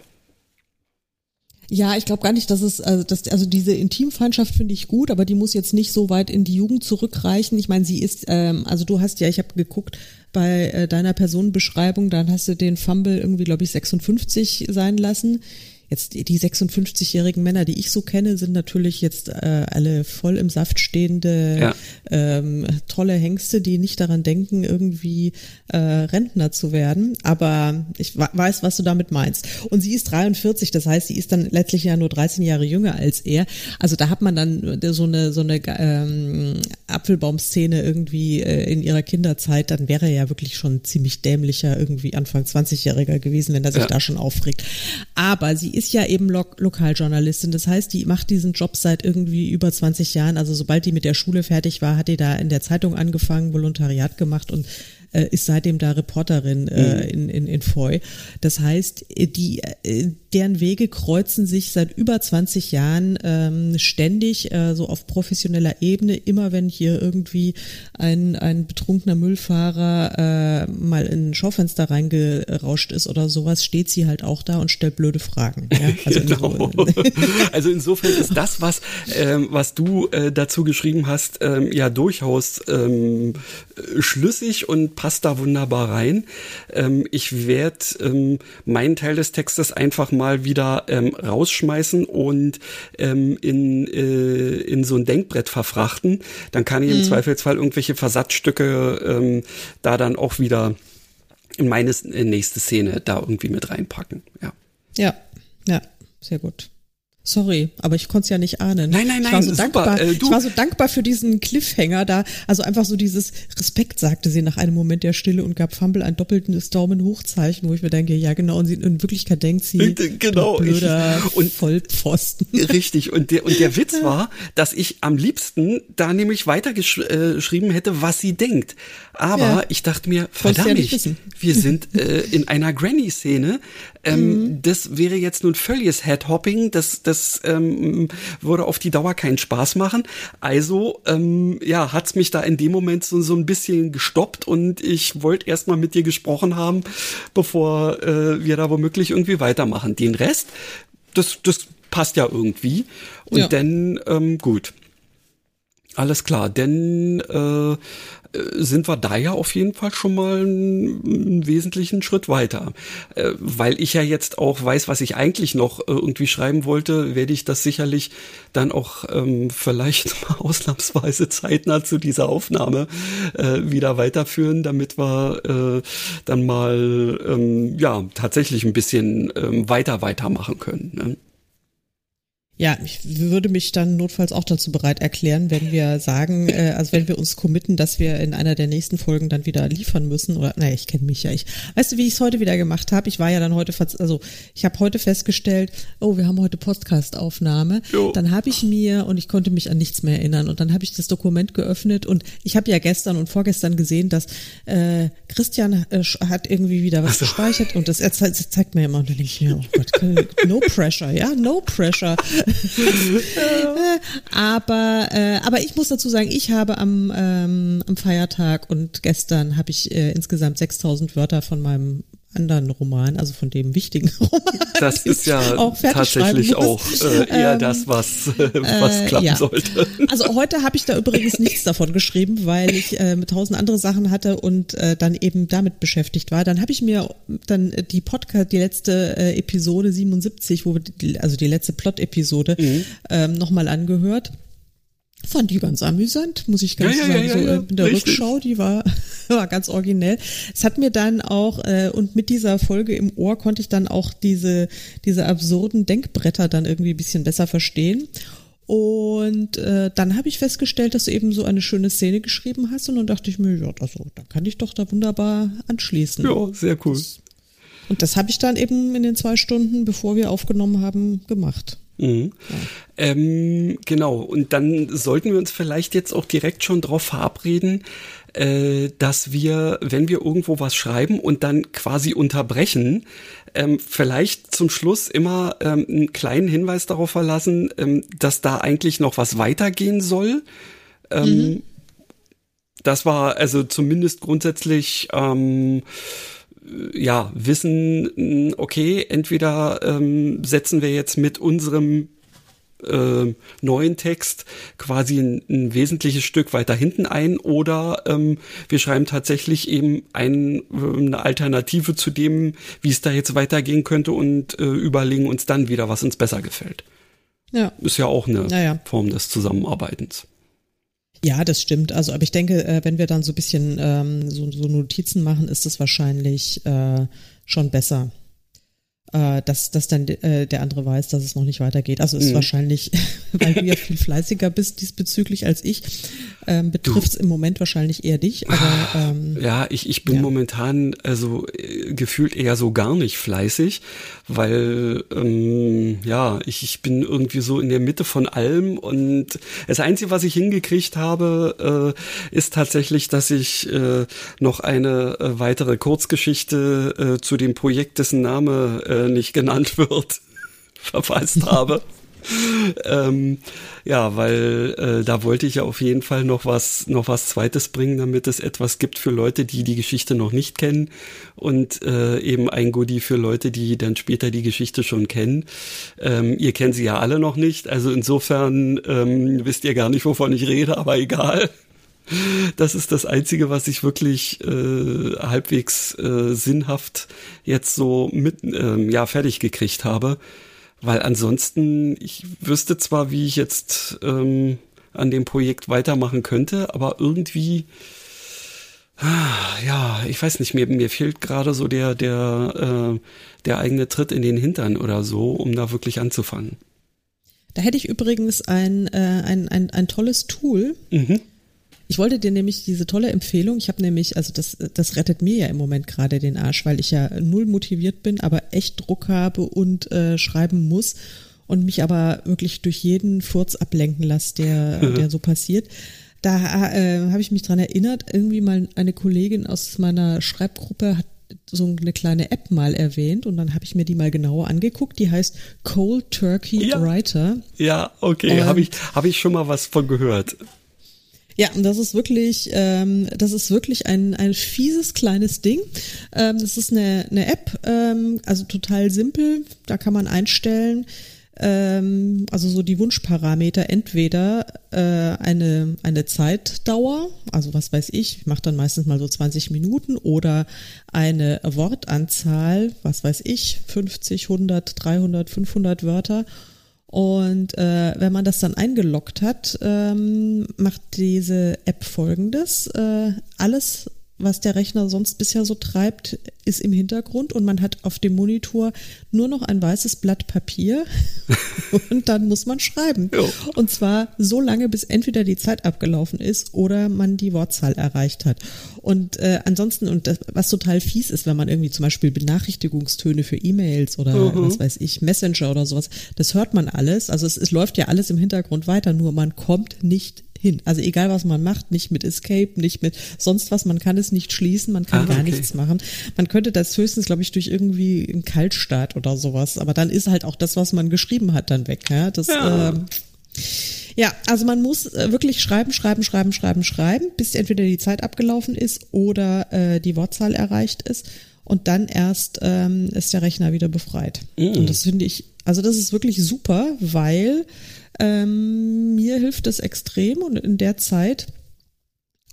ja, ich glaube gar nicht, dass es, also, dass, also diese Intimfeindschaft finde ich gut, aber die muss jetzt nicht so weit in die Jugend zurückreichen. Ich meine, sie ist, ähm, also du hast ja, ich habe geguckt bei äh, deiner Personenbeschreibung, dann hast du den Fumble irgendwie, glaube ich, 56 sein lassen. Jetzt die 56-jährigen Männer, die ich so kenne, sind natürlich jetzt äh, alle voll im Saft stehende ja. ähm, tolle Hengste, die nicht daran denken, irgendwie äh, Rentner zu werden. Aber ich weiß, was du damit meinst. Und sie ist 43, das heißt, sie ist dann letztlich ja nur 13 Jahre jünger als er. Also da hat man dann so eine so eine ähm, Apfelbaumszene irgendwie äh, in ihrer Kinderzeit, dann wäre er ja wirklich schon ziemlich dämlicher irgendwie Anfang 20-Jähriger gewesen, wenn er sich ja. da schon aufregt. Aber sie ist ja eben Lo Lokaljournalistin. Das heißt, die macht diesen Job seit irgendwie über 20 Jahren. Also sobald die mit der Schule fertig war, hat die da in der Zeitung angefangen, Volontariat gemacht und äh, ist seitdem da Reporterin äh, mhm. in, in, in Foy. Das heißt, die, äh, deren Wege kreuzen sich seit über 20 Jahren ähm, ständig äh, so auf professioneller Ebene. Immer wenn hier irgendwie ein, ein betrunkener Müllfahrer äh, mal in ein Schaufenster reingerauscht ist oder sowas, steht sie halt auch da und stellt blöde Fragen. Ja? Also, genau. also insofern ist das, was, ähm, was du äh, dazu geschrieben hast, ähm, ja durchaus ähm, schlüssig und passt da wunderbar rein. Ähm, ich werde ähm, meinen Teil des Textes einfach mal wieder ähm, rausschmeißen und ähm, in, äh, in so ein Denkbrett verfrachten. Dann kann ich im mhm. Zweifelsfall irgendwelche Versatzstücke ähm, da dann auch wieder in meine nächste Szene da irgendwie mit reinpacken. Ja. Ja, ja, sehr gut. Sorry, aber ich konnte es ja nicht ahnen. Nein, nein, nein, ich war so super. Dankbar, äh, ich war so dankbar für diesen Cliffhanger da. Also einfach so dieses Respekt, sagte sie nach einem Moment der Stille und gab Fumble ein doppeltes Daumen-Hochzeichen, wo ich mir denke, ja genau, und sie, in Wirklichkeit denkt sie, äh, genau, blöder ich, und Vollpfosten. Richtig, und der, und der Witz war, dass ich am liebsten da nämlich weitergeschrieben hätte, was sie denkt. Aber ja. ich dachte mir, verdammt, ja wir sind äh, in einer Granny-Szene. Ähm, mhm. Das wäre jetzt nun völliges Headhopping. Das, das ähm, würde auf die Dauer keinen Spaß machen. Also ähm, ja, hat's mich da in dem Moment so, so ein bisschen gestoppt und ich wollte erst mal mit dir gesprochen haben, bevor äh, wir da womöglich irgendwie weitermachen. Den Rest, das, das passt ja irgendwie. Und ja. dann, ähm, gut. Alles klar, denn äh, sind wir da ja auf jeden Fall schon mal einen, einen wesentlichen Schritt weiter. Äh, weil ich ja jetzt auch weiß, was ich eigentlich noch äh, irgendwie schreiben wollte, werde ich das sicherlich dann auch ähm, vielleicht mal ausnahmsweise zeitnah zu dieser Aufnahme äh, wieder weiterführen, damit wir äh, dann mal ähm, ja tatsächlich ein bisschen ähm, weiter weitermachen können. Ne? Ja, ich würde mich dann notfalls auch dazu bereit erklären, wenn wir sagen, äh, also wenn wir uns committen, dass wir in einer der nächsten Folgen dann wieder liefern müssen. Oder naja, ich kenne mich ja. Ich weißt du, wie ich es heute wieder gemacht habe? Ich war ja dann heute, also ich habe heute festgestellt, oh, wir haben heute Podcast-Aufnahme. Dann habe ich mir und ich konnte mich an nichts mehr erinnern und dann habe ich das Dokument geöffnet und ich habe ja gestern und vorgestern gesehen, dass äh, Christian äh, hat irgendwie wieder was so. gespeichert und das er zeigt, zeigt mir immer und dann denke ich mir, oh Gott, no pressure, ja, no pressure. aber, äh, aber ich muss dazu sagen, ich habe am, ähm, am Feiertag und gestern habe ich äh, insgesamt 6000 Wörter von meinem anderen Roman, also von dem wichtigen Roman. Das ist ja auch tatsächlich auch äh, eher ähm, das, was, äh, was äh, klappen ja. sollte. Also heute habe ich da übrigens nichts davon geschrieben, weil ich äh, tausend andere Sachen hatte und äh, dann eben damit beschäftigt war. Dann habe ich mir dann die Podcast, die letzte äh, Episode 77, wo wir die, also die letzte Plot-Episode mhm. ähm, nochmal angehört fand die ganz amüsant, muss ich ganz ja, sagen. Ja, ja, so äh, in der Richtig. Rückschau, die war, war ganz originell. Es hat mir dann auch, äh, und mit dieser Folge im Ohr konnte ich dann auch diese, diese absurden Denkbretter dann irgendwie ein bisschen besser verstehen. Und äh, dann habe ich festgestellt, dass du eben so eine schöne Szene geschrieben hast und dann dachte ich mir, ja, also, da kann ich doch da wunderbar anschließen. Ja, sehr cool. Und das habe ich dann eben in den zwei Stunden, bevor wir aufgenommen haben, gemacht. Mhm. Ja. Ähm, genau, und dann sollten wir uns vielleicht jetzt auch direkt schon darauf verabreden, äh, dass wir, wenn wir irgendwo was schreiben und dann quasi unterbrechen, ähm, vielleicht zum Schluss immer ähm, einen kleinen Hinweis darauf verlassen, ähm, dass da eigentlich noch was weitergehen soll. Ähm, mhm. Das war also zumindest grundsätzlich ähm, ja, wissen, okay, entweder ähm, setzen wir jetzt mit unserem äh, neuen Text quasi ein, ein, wesentliches Stück weiter hinten ein oder ähm, wir schreiben tatsächlich eben ein, eine Alternative zu dem, wie es da jetzt weitergehen könnte und äh, überlegen uns dann wieder, was uns besser gefällt. Ja. Ist ja auch eine ja. Form des Zusammenarbeitens. Ja, das stimmt. Also, aber ich denke, äh, wenn wir dann so ein bisschen ähm, so, so Notizen machen, ist es wahrscheinlich äh, schon besser äh, dass, dass dann äh, der andere weiß, dass es noch nicht weitergeht. Also ist mhm. wahrscheinlich, weil du ja viel fleißiger bist diesbezüglich als ich, ähm, betrifft es im Moment wahrscheinlich eher dich. Aber, ah, ähm, ja, ich, ich bin ja. momentan also äh, gefühlt eher so gar nicht fleißig, weil ähm, ja, ich, ich bin irgendwie so in der Mitte von allem und das Einzige, was ich hingekriegt habe, äh, ist tatsächlich, dass ich äh, noch eine äh, weitere Kurzgeschichte äh, zu dem Projekt, dessen Name äh, nicht genannt wird, verfasst habe. ähm, ja, weil äh, da wollte ich ja auf jeden Fall noch was, noch was Zweites bringen, damit es etwas gibt für Leute, die die Geschichte noch nicht kennen und äh, eben ein Goodie für Leute, die dann später die Geschichte schon kennen. Ähm, ihr kennt sie ja alle noch nicht, also insofern ähm, wisst ihr gar nicht, wovon ich rede, aber egal. Das ist das Einzige, was ich wirklich äh, halbwegs äh, sinnhaft jetzt so mit ähm, ja fertig gekriegt habe. Weil ansonsten, ich wüsste zwar, wie ich jetzt ähm, an dem Projekt weitermachen könnte, aber irgendwie, ah, ja, ich weiß nicht, mir, mir fehlt gerade so der, der, äh, der eigene Tritt in den Hintern oder so, um da wirklich anzufangen. Da hätte ich übrigens ein, äh, ein, ein, ein tolles Tool. Mhm ich wollte dir nämlich diese tolle Empfehlung, ich habe nämlich, also das, das rettet mir ja im Moment gerade den Arsch, weil ich ja null motiviert bin, aber echt Druck habe und äh, schreiben muss und mich aber wirklich durch jeden Furz ablenken lasse, der, mhm. der so passiert. Da äh, habe ich mich dran erinnert, irgendwie mal eine Kollegin aus meiner Schreibgruppe hat so eine kleine App mal erwähnt und dann habe ich mir die mal genauer angeguckt. Die heißt Cold Turkey ja. Writer. Ja, okay, habe ich, hab ich schon mal was von gehört. Ja, und das ist wirklich, ähm, das ist wirklich ein, ein fieses kleines Ding. Ähm, das ist eine, eine App, ähm, also total simpel. Da kann man einstellen, ähm, also so die Wunschparameter, entweder äh, eine, eine Zeitdauer, also was weiß ich, ich mache dann meistens mal so 20 Minuten, oder eine Wortanzahl, was weiß ich, 50, 100, 300, 500 Wörter. Und äh, wenn man das dann eingeloggt hat, ähm, macht diese App folgendes. Äh, alles was der Rechner sonst bisher so treibt, ist im Hintergrund und man hat auf dem Monitor nur noch ein weißes Blatt Papier und dann muss man schreiben. Jo. Und zwar so lange, bis entweder die Zeit abgelaufen ist oder man die Wortzahl erreicht hat. Und äh, ansonsten, und das, was total fies ist, wenn man irgendwie zum Beispiel Benachrichtigungstöne für E-Mails oder mhm. was weiß ich, Messenger oder sowas, das hört man alles. Also es, es läuft ja alles im Hintergrund weiter, nur man kommt nicht hin. Also egal was man macht, nicht mit Escape, nicht mit sonst was, man kann es nicht schließen, man kann ah, gar okay. nichts machen. Man könnte das höchstens, glaube ich, durch irgendwie einen Kaltstart oder sowas, aber dann ist halt auch das, was man geschrieben hat, dann weg. Ja, das, ja. Ähm, ja, also man muss äh, wirklich schreiben, schreiben, schreiben, schreiben, schreiben, bis entweder die Zeit abgelaufen ist oder äh, die Wortzahl erreicht ist. Und dann erst ähm, ist der Rechner wieder befreit. Mm. Und das finde ich, also das ist wirklich super, weil ähm, mir hilft es extrem und in der Zeit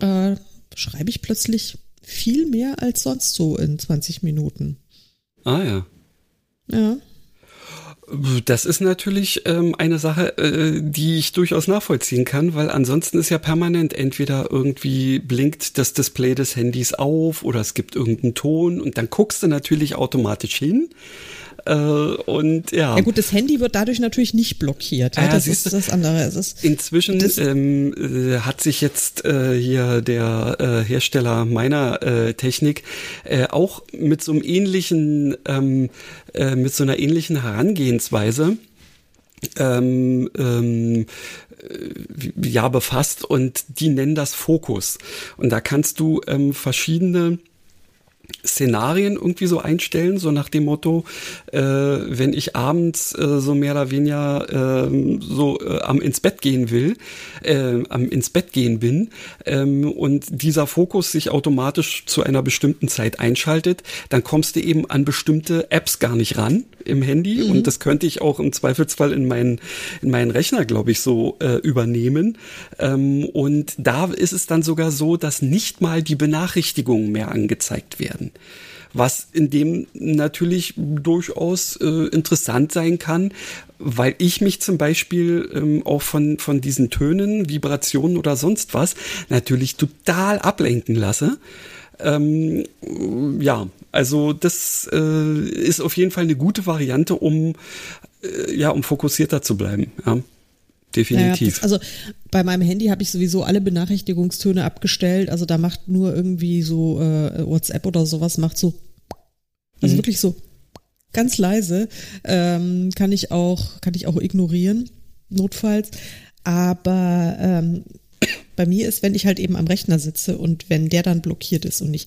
äh, schreibe ich plötzlich viel mehr als sonst so in 20 Minuten. Ah ja. Ja. Das ist natürlich ähm, eine Sache, äh, die ich durchaus nachvollziehen kann, weil ansonsten ist ja permanent entweder irgendwie blinkt das Display des Handys auf oder es gibt irgendeinen Ton und dann guckst du natürlich automatisch hin äh, und ja. Ja gut, das Handy wird dadurch natürlich nicht blockiert. Ja, ja das ist das andere. Es ist, inzwischen ähm, äh, hat sich jetzt äh, hier der äh, Hersteller meiner äh, Technik äh, auch mit so einem ähnlichen, ähm, äh, mit so einer ähnlichen Herangehensweise ähm, ähm, äh, ja befasst und die nennen das Fokus. Und da kannst du ähm, verschiedene Szenarien irgendwie so einstellen, so nach dem Motto, äh, wenn ich abends äh, so mehr oder weniger äh, so am ins Bett gehen will, äh, am ins Bett gehen bin ähm, und dieser Fokus sich automatisch zu einer bestimmten Zeit einschaltet, dann kommst du eben an bestimmte Apps gar nicht ran im Handy mhm. und das könnte ich auch im Zweifelsfall in meinen in meinen Rechner, glaube ich, so äh, übernehmen. Ähm, und da ist es dann sogar so, dass nicht mal die Benachrichtigungen mehr angezeigt werden was in dem natürlich durchaus äh, interessant sein kann, weil ich mich zum Beispiel ähm, auch von, von diesen Tönen, Vibrationen oder sonst was natürlich total ablenken lasse. Ähm, ja, also das äh, ist auf jeden Fall eine gute Variante, um äh, ja, um fokussierter zu bleiben. Ja. Definitiv. Ja, also bei meinem Handy habe ich sowieso alle Benachrichtigungstöne abgestellt. Also da macht nur irgendwie so äh, WhatsApp oder sowas macht so, also mhm. wirklich so ganz leise. Ähm, kann ich auch kann ich auch ignorieren notfalls. Aber ähm, bei mir ist, wenn ich halt eben am Rechner sitze und wenn der dann blockiert ist und ich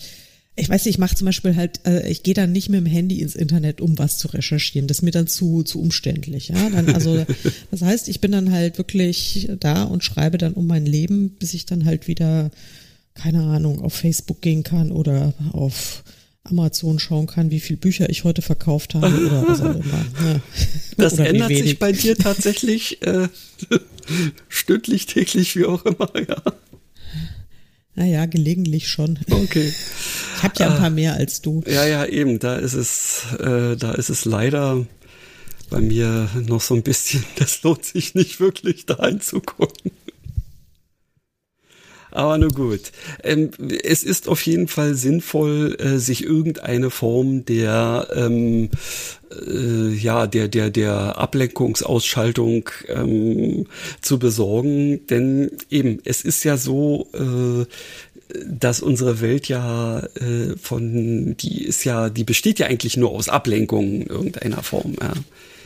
ich weiß nicht, ich mache zum Beispiel halt, äh, ich gehe dann nicht mit dem Handy ins Internet, um was zu recherchieren. Das ist mir dann zu, zu umständlich. Ja? Dann, also, das heißt, ich bin dann halt wirklich da und schreibe dann um mein Leben, bis ich dann halt wieder, keine Ahnung, auf Facebook gehen kann oder auf Amazon schauen kann, wie viele Bücher ich heute verkauft habe oder was auch immer. Ja. Das oder ändert sich bei dir tatsächlich äh, stündlich, täglich, wie auch immer, ja. Naja, gelegentlich schon. Okay. Ich habe ja ein paar mehr als du. Ja, ja, eben. Da ist es, äh, da ist es leider bei mir noch so ein bisschen, das lohnt sich nicht wirklich da einzugucken. Aber nur gut. Ähm, es ist auf jeden Fall sinnvoll, äh, sich irgendeine Form der ähm, äh, ja der der der Ablenkungsausschaltung ähm, zu besorgen, denn eben es ist ja so, äh, dass unsere Welt ja äh, von die ist ja die besteht ja eigentlich nur aus Ablenkungen in irgendeiner Form. Ja,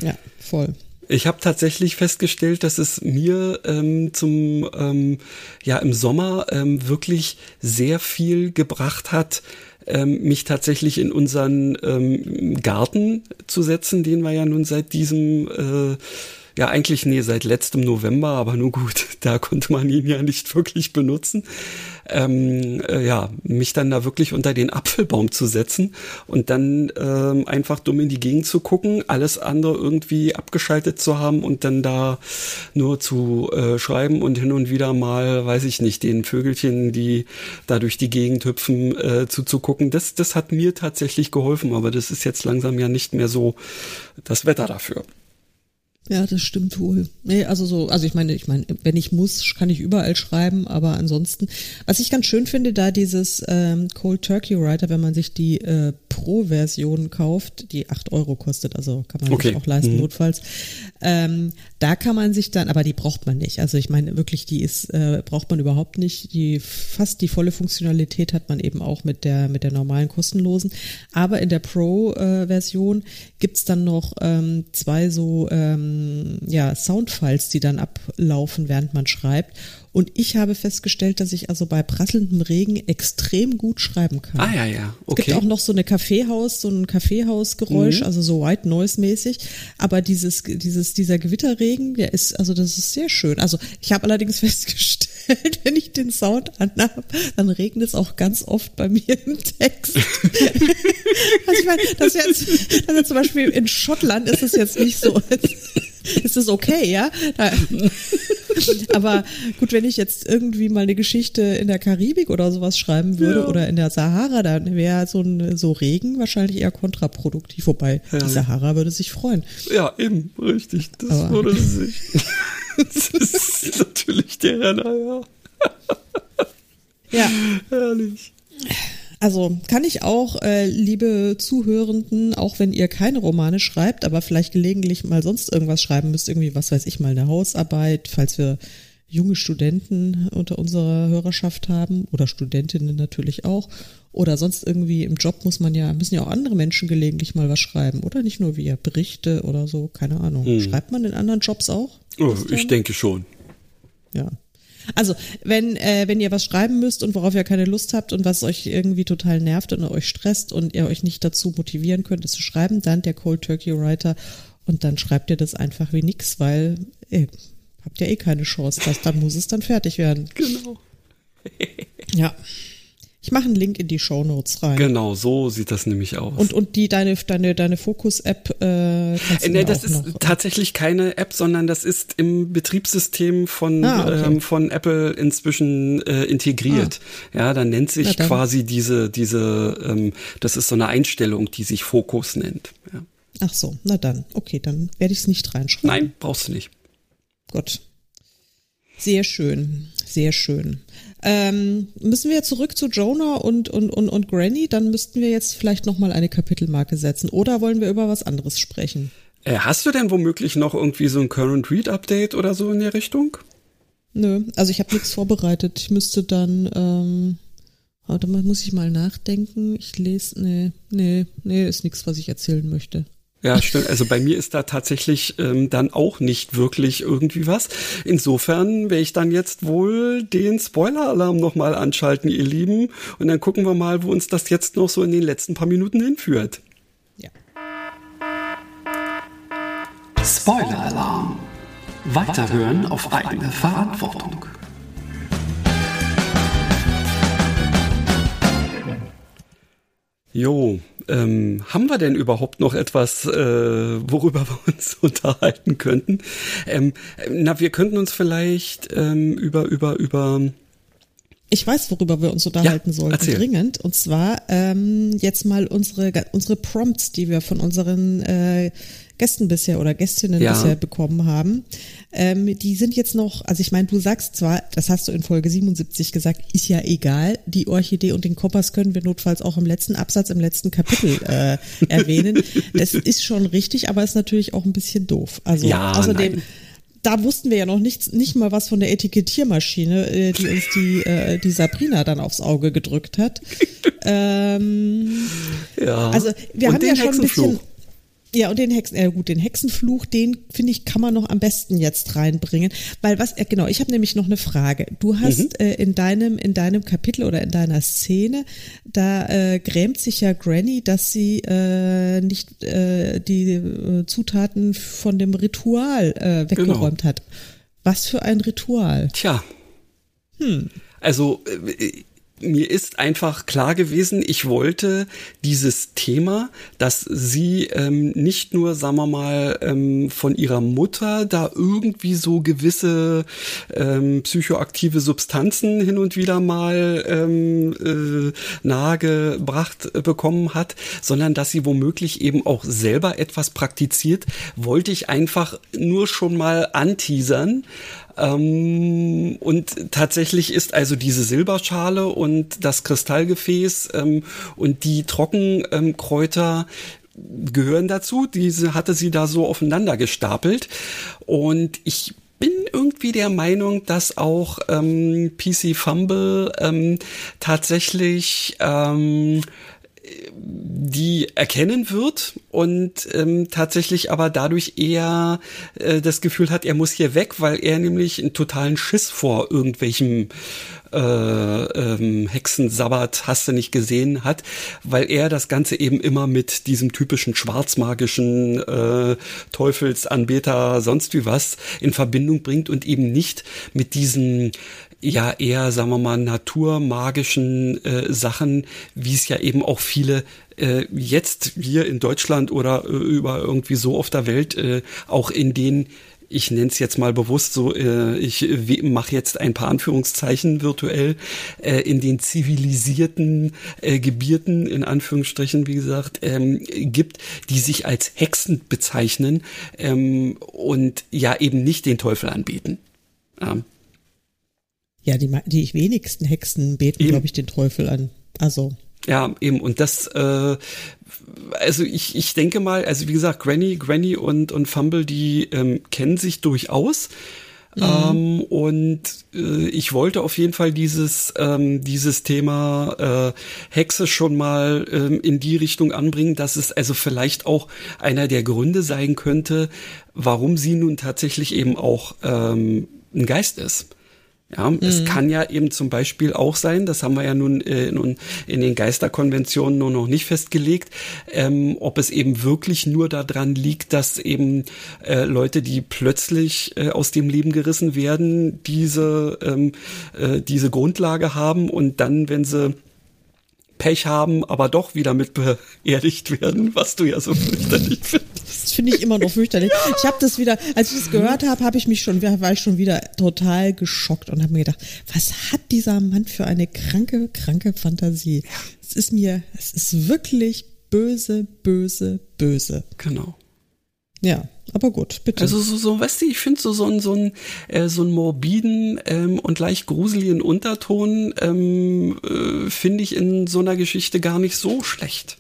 ja voll. Ich habe tatsächlich festgestellt, dass es mir ähm, zum ähm, ja im Sommer ähm, wirklich sehr viel gebracht hat, ähm, mich tatsächlich in unseren ähm, Garten zu setzen, den wir ja nun seit diesem äh, Ja, eigentlich nee, seit letztem November, aber nur gut, da konnte man ihn ja nicht wirklich benutzen. Ähm, äh, ja, mich dann da wirklich unter den Apfelbaum zu setzen und dann ähm, einfach dumm in die Gegend zu gucken, alles andere irgendwie abgeschaltet zu haben und dann da nur zu äh, schreiben und hin und wieder mal, weiß ich nicht, den Vögelchen, die da durch die Gegend hüpfen, äh, zuzugucken. Das, das hat mir tatsächlich geholfen, aber das ist jetzt langsam ja nicht mehr so das Wetter dafür. Ja, das stimmt wohl. Nee, also so, also ich meine, ich meine, wenn ich muss, kann ich überall schreiben, aber ansonsten, was ich ganz schön finde, da dieses ähm, Cold Turkey Writer, wenn man sich die äh, Pro-Version kauft, die acht Euro kostet, also kann man okay. sich auch leisten, mhm. notfalls. Ähm, da kann man sich dann, aber die braucht man nicht. Also ich meine wirklich, die ist, äh, braucht man überhaupt nicht. Die fast die volle Funktionalität hat man eben auch mit der, mit der normalen kostenlosen. Aber in der Pro-Version äh, gibt's dann noch ähm, zwei so ähm, ja, Soundfiles, die dann ablaufen, während man schreibt. Und ich habe festgestellt, dass ich also bei prasselndem Regen extrem gut schreiben kann. Ah ja, ja. Okay. Es gibt auch noch so eine Kaffeehaus, so ein Kaffeehausgeräusch, mhm. also so White Noise mäßig. Aber dieses, dieses, dieser Gewitterregen, der ist, also das ist sehr schön. Also ich habe allerdings festgestellt, wenn ich den Sound anhabe, dann regnet es auch ganz oft bei mir im Text. also ich meine, das jetzt, also zum Beispiel in Schottland ist es jetzt nicht so ist das okay, ja? Aber gut, wenn ich jetzt irgendwie mal eine Geschichte in der Karibik oder sowas schreiben würde ja. oder in der Sahara, dann wäre so ein so Regen wahrscheinlich eher kontraproduktiv, wobei ja. die Sahara würde sich freuen. Ja, eben, richtig. Das Aber. würde sich. das ist natürlich der Renner, ja. Ja. Herrlich. Also kann ich auch, äh, liebe Zuhörenden, auch wenn ihr keine Romane schreibt, aber vielleicht gelegentlich mal sonst irgendwas schreiben müsst, irgendwie, was weiß ich mal, eine Hausarbeit, falls wir junge Studenten unter unserer Hörerschaft haben oder Studentinnen natürlich auch oder sonst irgendwie im Job muss man ja, müssen ja auch andere Menschen gelegentlich mal was schreiben oder nicht nur wir, Berichte oder so, keine Ahnung. Hm. Schreibt man in anderen Jobs auch? Oh, ich denke schon. Ja. Also, wenn, äh, wenn ihr was schreiben müsst und worauf ihr keine Lust habt und was euch irgendwie total nervt und euch stresst und ihr euch nicht dazu motivieren könnt, es zu schreiben, dann der Cold Turkey Writer und dann schreibt ihr das einfach wie nix, weil ey, habt ihr eh keine Chance. Das, dann muss es dann fertig werden. Genau. ja. Ich mache einen Link in die Show Notes rein. Genau, so sieht das nämlich aus. Und, und die deine deine deine Fokus-App. Äh, äh, nee, das ist noch, tatsächlich keine App, sondern das ist im Betriebssystem von ah, okay. ähm, von Apple inzwischen äh, integriert. Ah. Ja, da nennt sich quasi diese diese ähm, das ist so eine Einstellung, die sich Fokus nennt. Ja. Ach so, na dann, okay, dann werde ich es nicht reinschreiben. Nein, brauchst du nicht. Gut. Sehr schön, sehr schön. Ähm, müssen wir zurück zu Jonah und, und, und, und Granny, dann müssten wir jetzt vielleicht nochmal eine Kapitelmarke setzen. Oder wollen wir über was anderes sprechen? Äh, hast du denn womöglich noch irgendwie so ein Current Read Update oder so in der Richtung? Nö, also ich habe nichts vorbereitet. Ich müsste dann, ähm, warte mal, muss ich mal nachdenken. Ich lese, nee, nee, nee, ist nichts, was ich erzählen möchte. Ja, stimmt. Also bei mir ist da tatsächlich ähm, dann auch nicht wirklich irgendwie was. Insofern werde ich dann jetzt wohl den Spoiler-Alarm nochmal anschalten, ihr Lieben. Und dann gucken wir mal, wo uns das jetzt noch so in den letzten paar Minuten hinführt. Ja. Spoiler-Alarm. Weiterhören auf eigene Verantwortung. Jo, ähm, haben wir denn überhaupt noch etwas, äh, worüber wir uns unterhalten könnten? Ähm, na, wir könnten uns vielleicht ähm, über über über ich weiß, worüber wir uns unterhalten ja, sollten, erzähl. dringend. Und zwar ähm, jetzt mal unsere unsere Prompts, die wir von unseren äh, Gästen bisher oder Gästinnen ja. bisher bekommen haben, ähm, die sind jetzt noch, also ich meine, du sagst zwar, das hast du in Folge 77 gesagt, ist ja egal, die Orchidee und den Kompass können wir notfalls auch im letzten Absatz, im letzten Kapitel äh, erwähnen. Das ist schon richtig, aber ist natürlich auch ein bisschen doof. Also ja, außerdem. Nein da wussten wir ja noch nichts, nicht mal was von der Etikettiermaschine, äh, die uns die, äh, die Sabrina dann aufs Auge gedrückt hat. ähm, ja. Also wir Und haben ja schon ein bisschen Ja, und den Hexen, äh, gut, den Hexenfluch, den finde ich, kann man noch am besten jetzt reinbringen. Weil was, äh, genau, ich habe nämlich noch eine Frage. Du hast mhm. äh, in deinem, in deinem Kapitel oder in deiner Szene, da äh, grämt sich ja Granny, dass sie äh, nicht äh, die äh, Zutaten von dem Ritual äh, weggeräumt genau. hat. Was für ein Ritual? Tja. Hm. Also äh, mir ist einfach klar gewesen, ich wollte dieses Thema, dass sie ähm, nicht nur, sagen wir mal, ähm, von ihrer Mutter da irgendwie so gewisse ähm, psychoaktive Substanzen hin und wieder mal ähm, äh, nahegebracht bekommen hat, sondern dass sie womöglich eben auch selber etwas praktiziert, wollte ich einfach nur schon mal anteasern ähm, und tatsächlich ist also diese Silberschale und das Kristallgefäß ähm, und die Trockenkräuter gehören dazu. Diese hatte sie da so aufeinander gestapelt. Und ich bin irgendwie der Meinung, dass auch ähm, PC Fumble ähm, tatsächlich ähm, die erkennen wird und ähm, tatsächlich aber dadurch eher äh, das Gefühl hat, er muss hier weg, weil er nämlich einen totalen Schiss vor irgendwelchem äh, ähm, Hexensabbat hast du nicht gesehen hat, weil er das Ganze eben immer mit diesem typischen schwarzmagischen äh, Teufelsanbeter sonst wie was in Verbindung bringt und eben nicht mit diesen ja eher, sagen wir mal, naturmagischen äh, Sachen, wie es ja eben auch viele äh, jetzt hier in Deutschland oder äh, über irgendwie so auf der Welt äh, auch in den ich nenne es jetzt mal bewusst so, äh, ich mache jetzt ein paar Anführungszeichen virtuell, äh, in den zivilisierten äh, Gebirten, in Anführungsstrichen, wie gesagt, ähm, gibt, die sich als Hexen bezeichnen ähm, und ja eben nicht den Teufel anbeten. Ähm, ja, die, die wenigsten Hexen beten, glaube ich, den Teufel an. Also. Ja, eben. Und das, äh, also ich, ich denke mal, also wie gesagt, Granny, Granny und, und Fumble, die ähm, kennen sich durchaus. Mhm. Ähm, und äh, ich wollte auf jeden Fall dieses, ähm, dieses Thema äh, Hexe schon mal ähm, in die Richtung anbringen, dass es also vielleicht auch einer der Gründe sein könnte, warum sie nun tatsächlich eben auch ähm, ein Geist ist. Ja, mhm. es kann ja eben zum Beispiel auch sein, das haben wir ja nun, äh, nun in den Geisterkonventionen nur noch nicht festgelegt, ähm, ob es eben wirklich nur daran liegt, dass eben äh, Leute, die plötzlich äh, aus dem Leben gerissen werden, diese, ähm, äh, diese Grundlage haben und dann, wenn sie Pech haben, aber doch wieder mit beerdigt werden, was du ja so fürchterlich findest. Finde ich immer noch fürchterlich. Ja. Ich habe das wieder, als ich das gehört habe, habe ich mich schon, war ich schon wieder total geschockt und habe mir gedacht, was hat dieser Mann für eine kranke, kranke Fantasie? Es ist mir, es ist wirklich böse, böse, böse. Genau. Ja, aber gut, bitte. Also so, so weißt du, ich finde so so ein so äh, so ein morbiden ähm, und leicht gruseligen Unterton ähm, äh, finde ich in so einer Geschichte gar nicht so schlecht.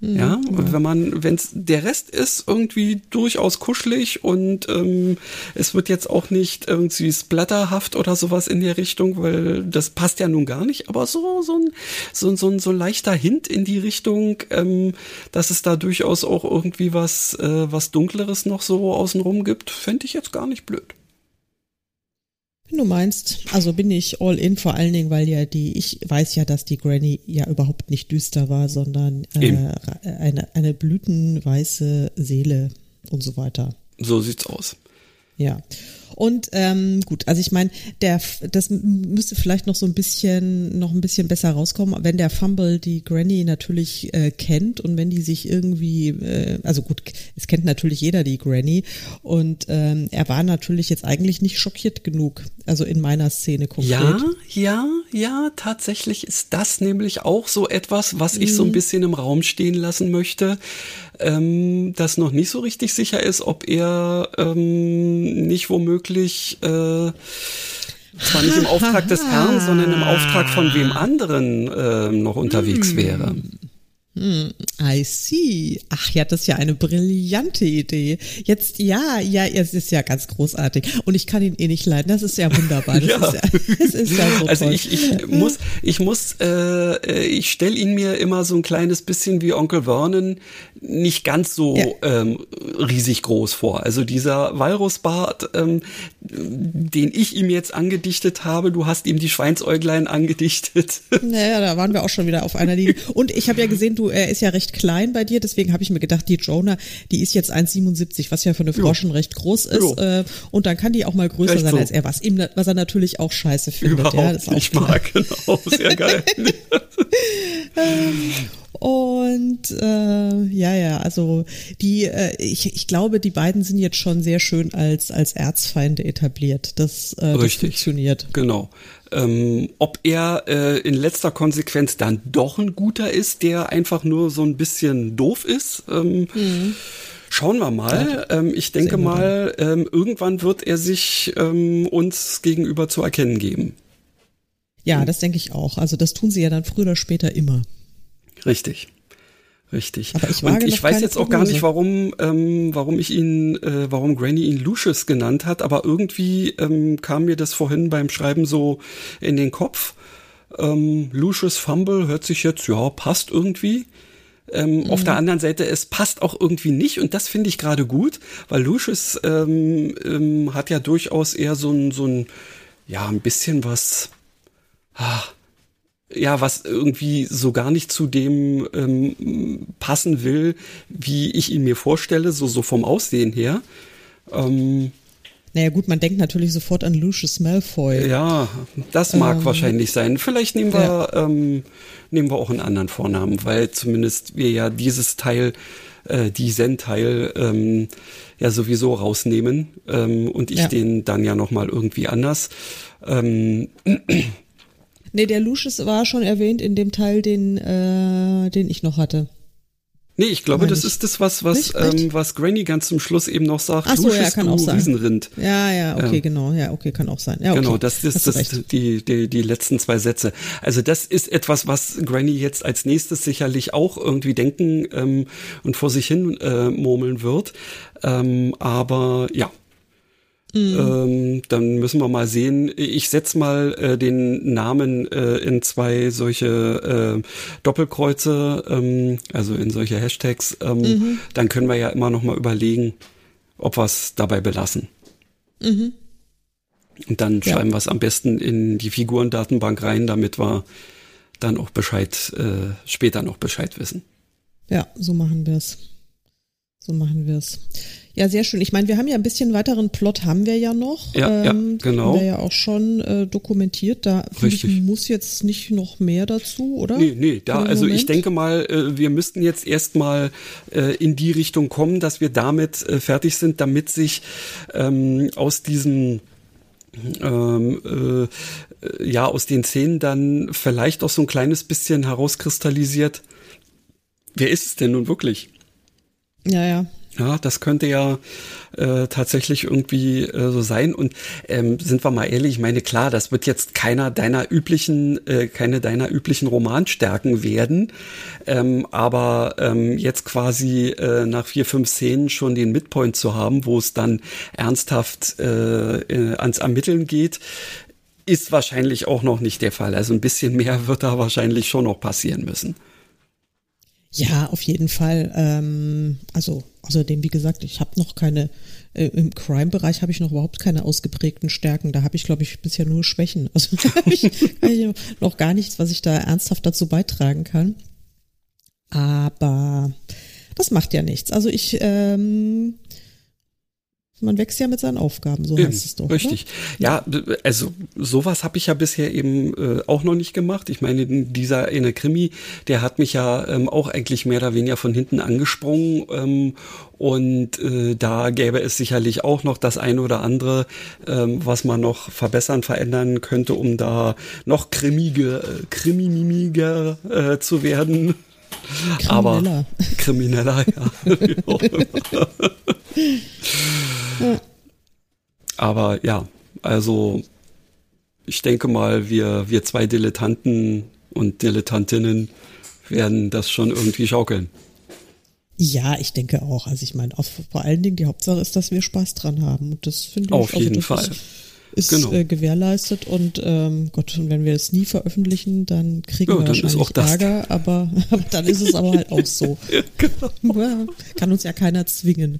Mhm. Ja, und wenn man, wenn es der Rest ist irgendwie durchaus kuschelig und ähm, es wird jetzt auch nicht irgendwie splatterhaft oder sowas in der Richtung, weil das passt ja nun gar nicht, aber so so ein so, so ein so leichter Hint in die Richtung, ähm, dass es da durchaus auch irgendwie was äh, was dunkleres noch so außenrum gibt, fände ich jetzt gar nicht blöd. Wenn du meinst, also bin ich all in, vor allen Dingen, weil ja die, ich weiß ja, dass die Granny ja überhaupt nicht düster war, sondern äh, eine, eine blütenweiße Seele und so weiter. So sieht's aus. Ja. Und ähm, gut, also ich meine, der das müsste vielleicht noch so ein bisschen noch ein bisschen besser rauskommen, wenn der Fumble die Granny natürlich äh, kennt und wenn die sich irgendwie, äh, also gut, es kennt natürlich jeder die Granny und ähm, er war natürlich jetzt eigentlich nicht schockiert genug, also in meiner Szene konkret. Ja, ja, ja, tatsächlich ist das nämlich auch so etwas, was ich so ein mhm. bisschen im Raum stehen lassen möchte ähm, das noch nicht so richtig sicher ist, ob er ähm, nicht womöglich äh, zwar nicht im Auftrag des Herrn, sondern im Auftrag von wem anderen äh, noch unterwegs hm. wäre. Hm, I see. Ach ja, das ist ja eine brillante Idee. Jetzt, ja, ja, es ist ja ganz großartig. Und ich kann ihn eh nicht leiden. Das ist ja wunderbar. Das, Ja. Ist, ja, das ist ja so Also toll. ich, ich muss, ich muss, äh, ich stelle ihn mir immer so ein kleines bisschen wie Onkel Vernon nicht ganz so Ja. ähm, riesig groß vor. Also dieser Walrusbart, ähm, den ich ihm jetzt angedichtet habe, du hast ihm die Schweinsäuglein angedichtet. Naja, da waren wir auch schon wieder auf einer Linie. Und ich habe ja gesehen, du, er ist ja recht klein bei dir, deswegen habe ich mir gedacht, die Jonah, die ist jetzt 1,77, was ja für eine Frau schon recht groß ist. Jo. Äh, und dann kann die auch mal größer Recht sein so. als er, was ihm, was er natürlich auch scheiße findet. Überhaupt ja, das nicht mag. Genau, sehr geil. Und äh, ja, ja, also die, äh, ich, ich glaube, die beiden sind jetzt schon sehr schön als als Erzfeinde etabliert. Das, äh, das funktioniert. Genau. Ähm, ob er äh, in letzter Konsequenz dann doch ein guter ist, der einfach nur so ein bisschen doof ist, ähm, schauen wir mal. Ähm, ich denke mal, ähm, irgendwann wird er sich ähm, uns gegenüber zu erkennen geben. Ja, das denke ich auch. Also das tun sie ja dann früher oder später immer. Richtig. Richtig. Wage Und ich weiß jetzt auch gar nicht, warum, ähm, warum ich ihn, äh, warum Granny ihn Lucius genannt hat, aber irgendwie ähm, kam mir das vorhin beim Schreiben so in den Kopf. Ähm, Lucius Fumble hört sich jetzt, ja, passt irgendwie. Ähm, Auf Mhm. der anderen Seite, es passt auch irgendwie nicht und das finde ich gerade gut, weil Lucius ähm, ähm, hat ja durchaus eher so ein, so ein, ja, ein bisschen was, ah, ja, was irgendwie so gar nicht zu dem ähm, passen will, wie ich ihn mir vorstelle, so, so vom Aussehen her. Ähm, Naja gut, man denkt natürlich sofort an Lucius Malfoy. ja, das mag wahrscheinlich sein. Vielleicht nehmen wir, ähm, nehmen wir auch einen anderen Vornamen, weil zumindest wir ja dieses Teil, äh, diesen Teil, ähm, ja sowieso rausnehmen ähm, und ich Ja. den dann ja noch mal irgendwie anders. Ähm, Nee, der Lucius war schon erwähnt in dem Teil, den, äh, den ich noch hatte. Nee, ich glaube, Meine das ich. ist das, was, was, ähm, was Granny ganz zum Schluss eben noch sagt. Ach so, ja, Lucius, kann du auch sein. Riesenrind. Ja, ja, okay, Ja. genau. Ja, okay, kann auch sein. Ja, okay. Genau, das ist das, recht. die, die, die letzten zwei Sätze. Also das ist etwas, was Granny jetzt als nächstes sicherlich auch irgendwie denken ähm, und vor sich hin äh, murmeln wird. Ähm, aber ja. Mhm. Ähm, dann müssen wir mal sehen. Ich setz mal äh, den Namen äh, in zwei solche äh, Doppelkreuze, ähm, also in solche Hashtags. Ähm, Mhm. Dann können wir ja immer noch mal überlegen, ob wir es dabei belassen. Und dann Mhm. Ja. schreiben wir es am besten in die Figurendatenbank rein, damit wir dann auch Bescheid, äh, später noch Bescheid wissen. Ja, so machen wir es. So machen wir es. Ja, sehr schön. Ich meine, wir haben ja ein bisschen weiteren Plot haben wir ja noch. Ähm, Ja, ja, den genau. Haben wir ja auch schon äh, dokumentiert. Da ich, Richtig. muss jetzt nicht noch mehr dazu, oder? Nee, nee, da, also ich Moment? denke mal, äh, wir müssten jetzt erstmal äh, in die Richtung kommen, dass wir damit äh, fertig sind, damit sich ähm, aus diesem ähm, äh, ja, aus den Szenen dann vielleicht auch so ein kleines bisschen herauskristallisiert. Wer ist es denn nun wirklich? Ja, ja. Ja, das könnte ja äh, tatsächlich irgendwie äh, so sein. Und ähm, sind wir mal ehrlich, ich meine, klar, das wird jetzt keiner deiner üblichen, äh, keine deiner üblichen Romanstärken werden. Ähm, aber ähm, jetzt quasi äh, nach vier, fünf Szenen schon den Midpoint zu haben, wo es dann ernsthaft äh, ans Ermitteln geht, ist wahrscheinlich auch noch nicht der Fall. Also ein bisschen mehr wird da wahrscheinlich schon noch passieren müssen. Ja, auf jeden Fall. Ähm, also außerdem, wie gesagt, ich habe noch keine, äh, im Crime-Bereich habe ich noch überhaupt keine ausgeprägten Stärken. Da habe ich, glaube ich, bisher nur Schwächen. Also da habe ich, hab ich noch gar nichts, was ich da ernsthaft dazu beitragen kann. Aber das macht ja nichts. Also ich, ähm, man wächst ja mit seinen Aufgaben, so heißt es doch. Richtig. Ja, d- also sowas habe ich ja bisher eben äh, auch noch nicht gemacht. Ich meine, dieser eine Krimi, der hat mich ja ähm, auch eigentlich mehr oder weniger von hinten angesprungen. Ähm, und äh, da gäbe es sicherlich auch noch das eine oder andere, ähm, was man noch verbessern, verändern könnte, um da noch krimige, äh, kriminimiger äh, zu werden. Aber Krimineller. krimineller, ja. Immer. Aber ja, also ich denke mal, wir, wir zwei Dilettanten und Dilettantinnen, werden das schon irgendwie schaukeln. Ja, ich denke auch. Also ich meine, vor allen Dingen die Hauptsache ist, dass wir Spaß dran haben. Und das finde ich Auf also jeden das Fall. Ist, ist Genau. äh, gewährleistet und ähm, Gott, und wenn wir es nie veröffentlichen, dann kriegen Ja, wir dann wahrscheinlich auch das- Ärger, aber, aber dann ist es aber halt auch so. Genau. Kann uns ja keiner zwingen.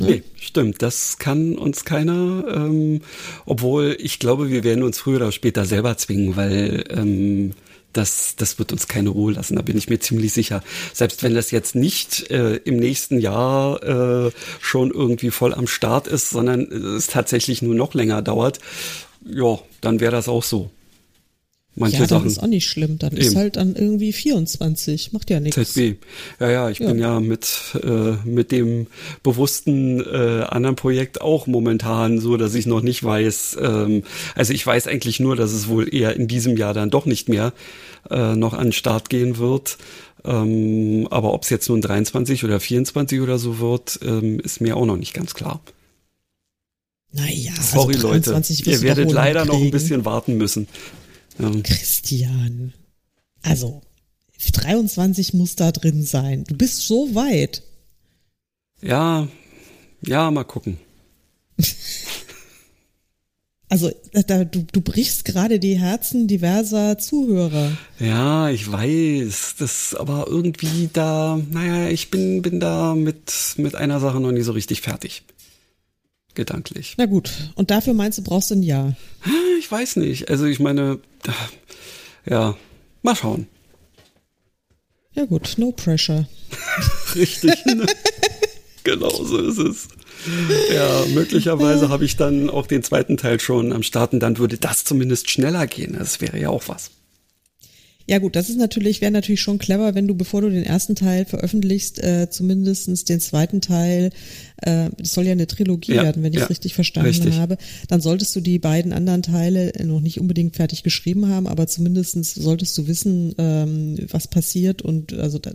Nee, stimmt. Das kann uns keiner. Ähm, obwohl ich glaube, wir werden uns früher oder später selber zwingen, weil ähm, das, das wird uns keine Ruhe lassen. Da bin ich mir ziemlich sicher. Selbst wenn das jetzt nicht äh, im nächsten Jahr äh, schon irgendwie voll am Start ist, sondern es tatsächlich nur noch länger dauert, ja, dann wäre das auch so. Manche ja, Sachen. ist auch nicht schlimm. Dann ist Eben. halt dann irgendwie 24. Macht ja nichts. ZB. Ja, ja, ich Ja. bin ja mit, äh, mit dem bewussten äh, anderen Projekt auch momentan so, dass ich noch nicht weiß, ähm, also ich weiß eigentlich nur, dass es wohl eher in diesem Jahr dann doch nicht mehr äh, noch an den Start gehen wird. Ähm, aber ob es jetzt nun 23 oder 24 oder so wird, ähm, ist mir auch noch nicht ganz klar. Naja, Sorry also 23 Leute, ihr werdet leider noch ein bisschen warten müssen. Ähm, Christian. Also, 23 muss da drin sein. Du bist so weit. ja, ja, mal gucken. Also, da, du, du brichst gerade die Herzen diverser Zuhörer. Ja, ich weiß, das aber irgendwie da, naja, ich bin, bin da mit, mit einer Sache noch nie so richtig fertig. Gedanklich. Na gut. Und dafür meinst du, brauchst du ein Jahr. Ich weiß nicht. Also ich meine, ja, mal schauen. Ja gut, no pressure. Richtig. ne? genau so ist es. Ja, möglicherweise habe ich dann auch den zweiten Teil schon am Start und dann würde das zumindest schneller gehen. Das wäre ja auch was. Ja gut, das ist natürlich, wäre natürlich schon clever, wenn du, bevor du den ersten Teil veröffentlichst, äh, zumindestens den zweiten Teil, äh, das soll ja eine Trilogie Ja, werden, wenn ich ja, es richtig verstanden richtig. habe, dann solltest du die beiden anderen Teile noch nicht unbedingt fertig geschrieben haben, aber zumindestens solltest du wissen, ähm, was passiert und also da,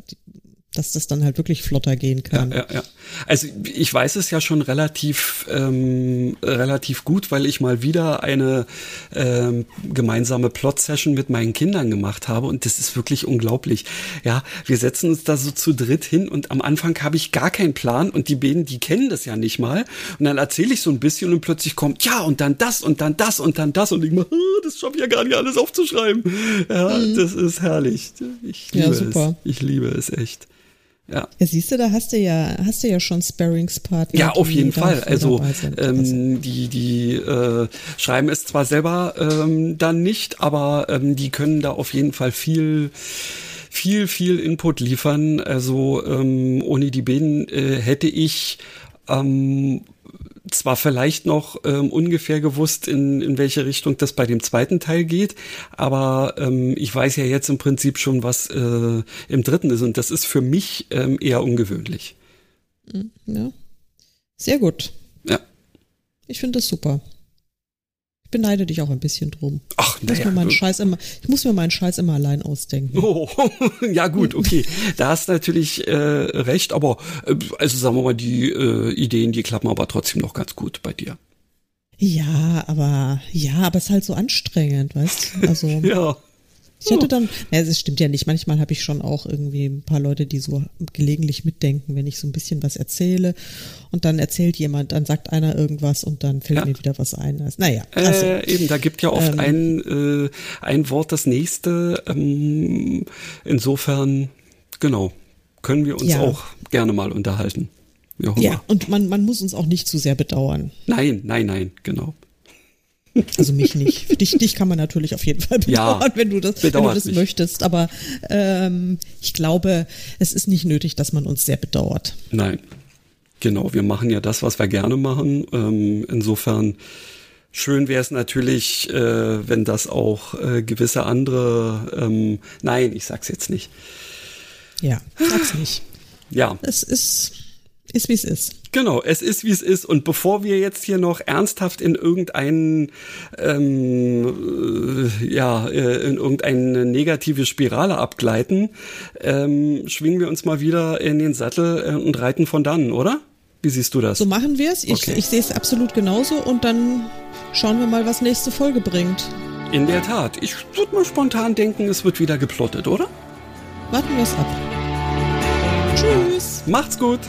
dass das dann halt wirklich flotter gehen Ja, kann. ja, ja. Also ich weiß es ja schon relativ ähm, relativ gut, weil ich mal wieder eine ähm, gemeinsame Plot-Session mit meinen Kindern gemacht habe und das ist wirklich unglaublich. Ja, wir setzen uns da so zu dritt hin und am Anfang habe ich gar keinen Plan und die beiden, die kennen das ja nicht mal und dann erzähle ich so ein bisschen und plötzlich kommt ja und dann das und dann das und dann das und ich mal, das schaffe ich ja gar nicht alles aufzuschreiben. Ja, das ist herrlich. Ich Mhm. Ja, liebe super. es. Ich liebe es echt. Ja. Ja, siehst du, da hast du ja, hast du ja schon Sparringspartner. Ja, auf jeden Fall. Also. Also, ähm, die die äh, schreiben es zwar selber ähm, dann nicht, aber ähm, die können da auf jeden Fall viel viel viel Input liefern. Also ähm, ohne die beiden äh, hätte ich ähm, zwar vielleicht noch ähm, ungefähr gewusst, in, in welche Richtung das bei dem zweiten Teil geht, aber ähm, ich weiß ja jetzt im Prinzip schon, was äh, im dritten ist und das ist für mich ähm, eher ungewöhnlich. ja. Sehr gut. Ja. Ich finde das super. Ich beneide dich auch ein bisschen drum. Ach, Ich muss, naja, mir meinen Scheiß immer, ich muss mir meinen Scheiß immer allein ausdenken. Oh, ja gut, okay. Da hast du natürlich äh, recht, aber äh, also sagen wir mal, die äh, Ideen, die klappen aber trotzdem noch ganz gut bei dir. Ja, aber ja, aber es ist halt so anstrengend, weißt? du? Also Ja. Ich hätte dann, naja, es stimmt ja nicht. Manchmal habe ich schon auch irgendwie ein paar Leute, die so gelegentlich mitdenken, wenn ich so ein bisschen was erzähle und dann erzählt jemand, dann sagt einer irgendwas und dann fällt Ja. mir wieder was ein. Also, naja, also, Äh, eben, da gibt ja oft ähm, ein, äh, ein Wort das nächste. Ähm, insofern, genau, können wir uns Ja. auch gerne mal unterhalten. Ja, und man, man muss uns auch nicht zu sehr bedauern. Nein, nein, nein, genau. Also mich nicht. dich, dich kann man natürlich auf jeden Fall Ja, bedauern, wenn du das, wenn du das mich. möchtest. Aber ähm, ich glaube, es ist nicht nötig, dass man uns sehr bedauert. Nein. Genau, wir machen ja das, was wir gerne machen. Ähm, insofern schön wäre es natürlich, äh, wenn das auch äh, gewisse andere. Ähm, nein, ich sag's jetzt nicht. Ja, sag's nicht. Ja, Es ist, ist wie es ist. genau. Es ist wie es ist. Und bevor wir jetzt hier noch ernsthaft in irgendeinen, ähm, äh, ja, äh, in irgendeine negative Spirale abgleiten, ähm, schwingen wir uns mal wieder in den Sattel äh, und reiten von dannen, oder? Wie siehst du das? So machen wir es. Ich, Okay. ich sehe es absolut genauso und dann schauen wir mal, was nächste Folge bringt. In der Tat. Ich würde mal spontan denken, es wird wieder geplottet, oder? warten wir es ab. Tschüss. Macht's gut.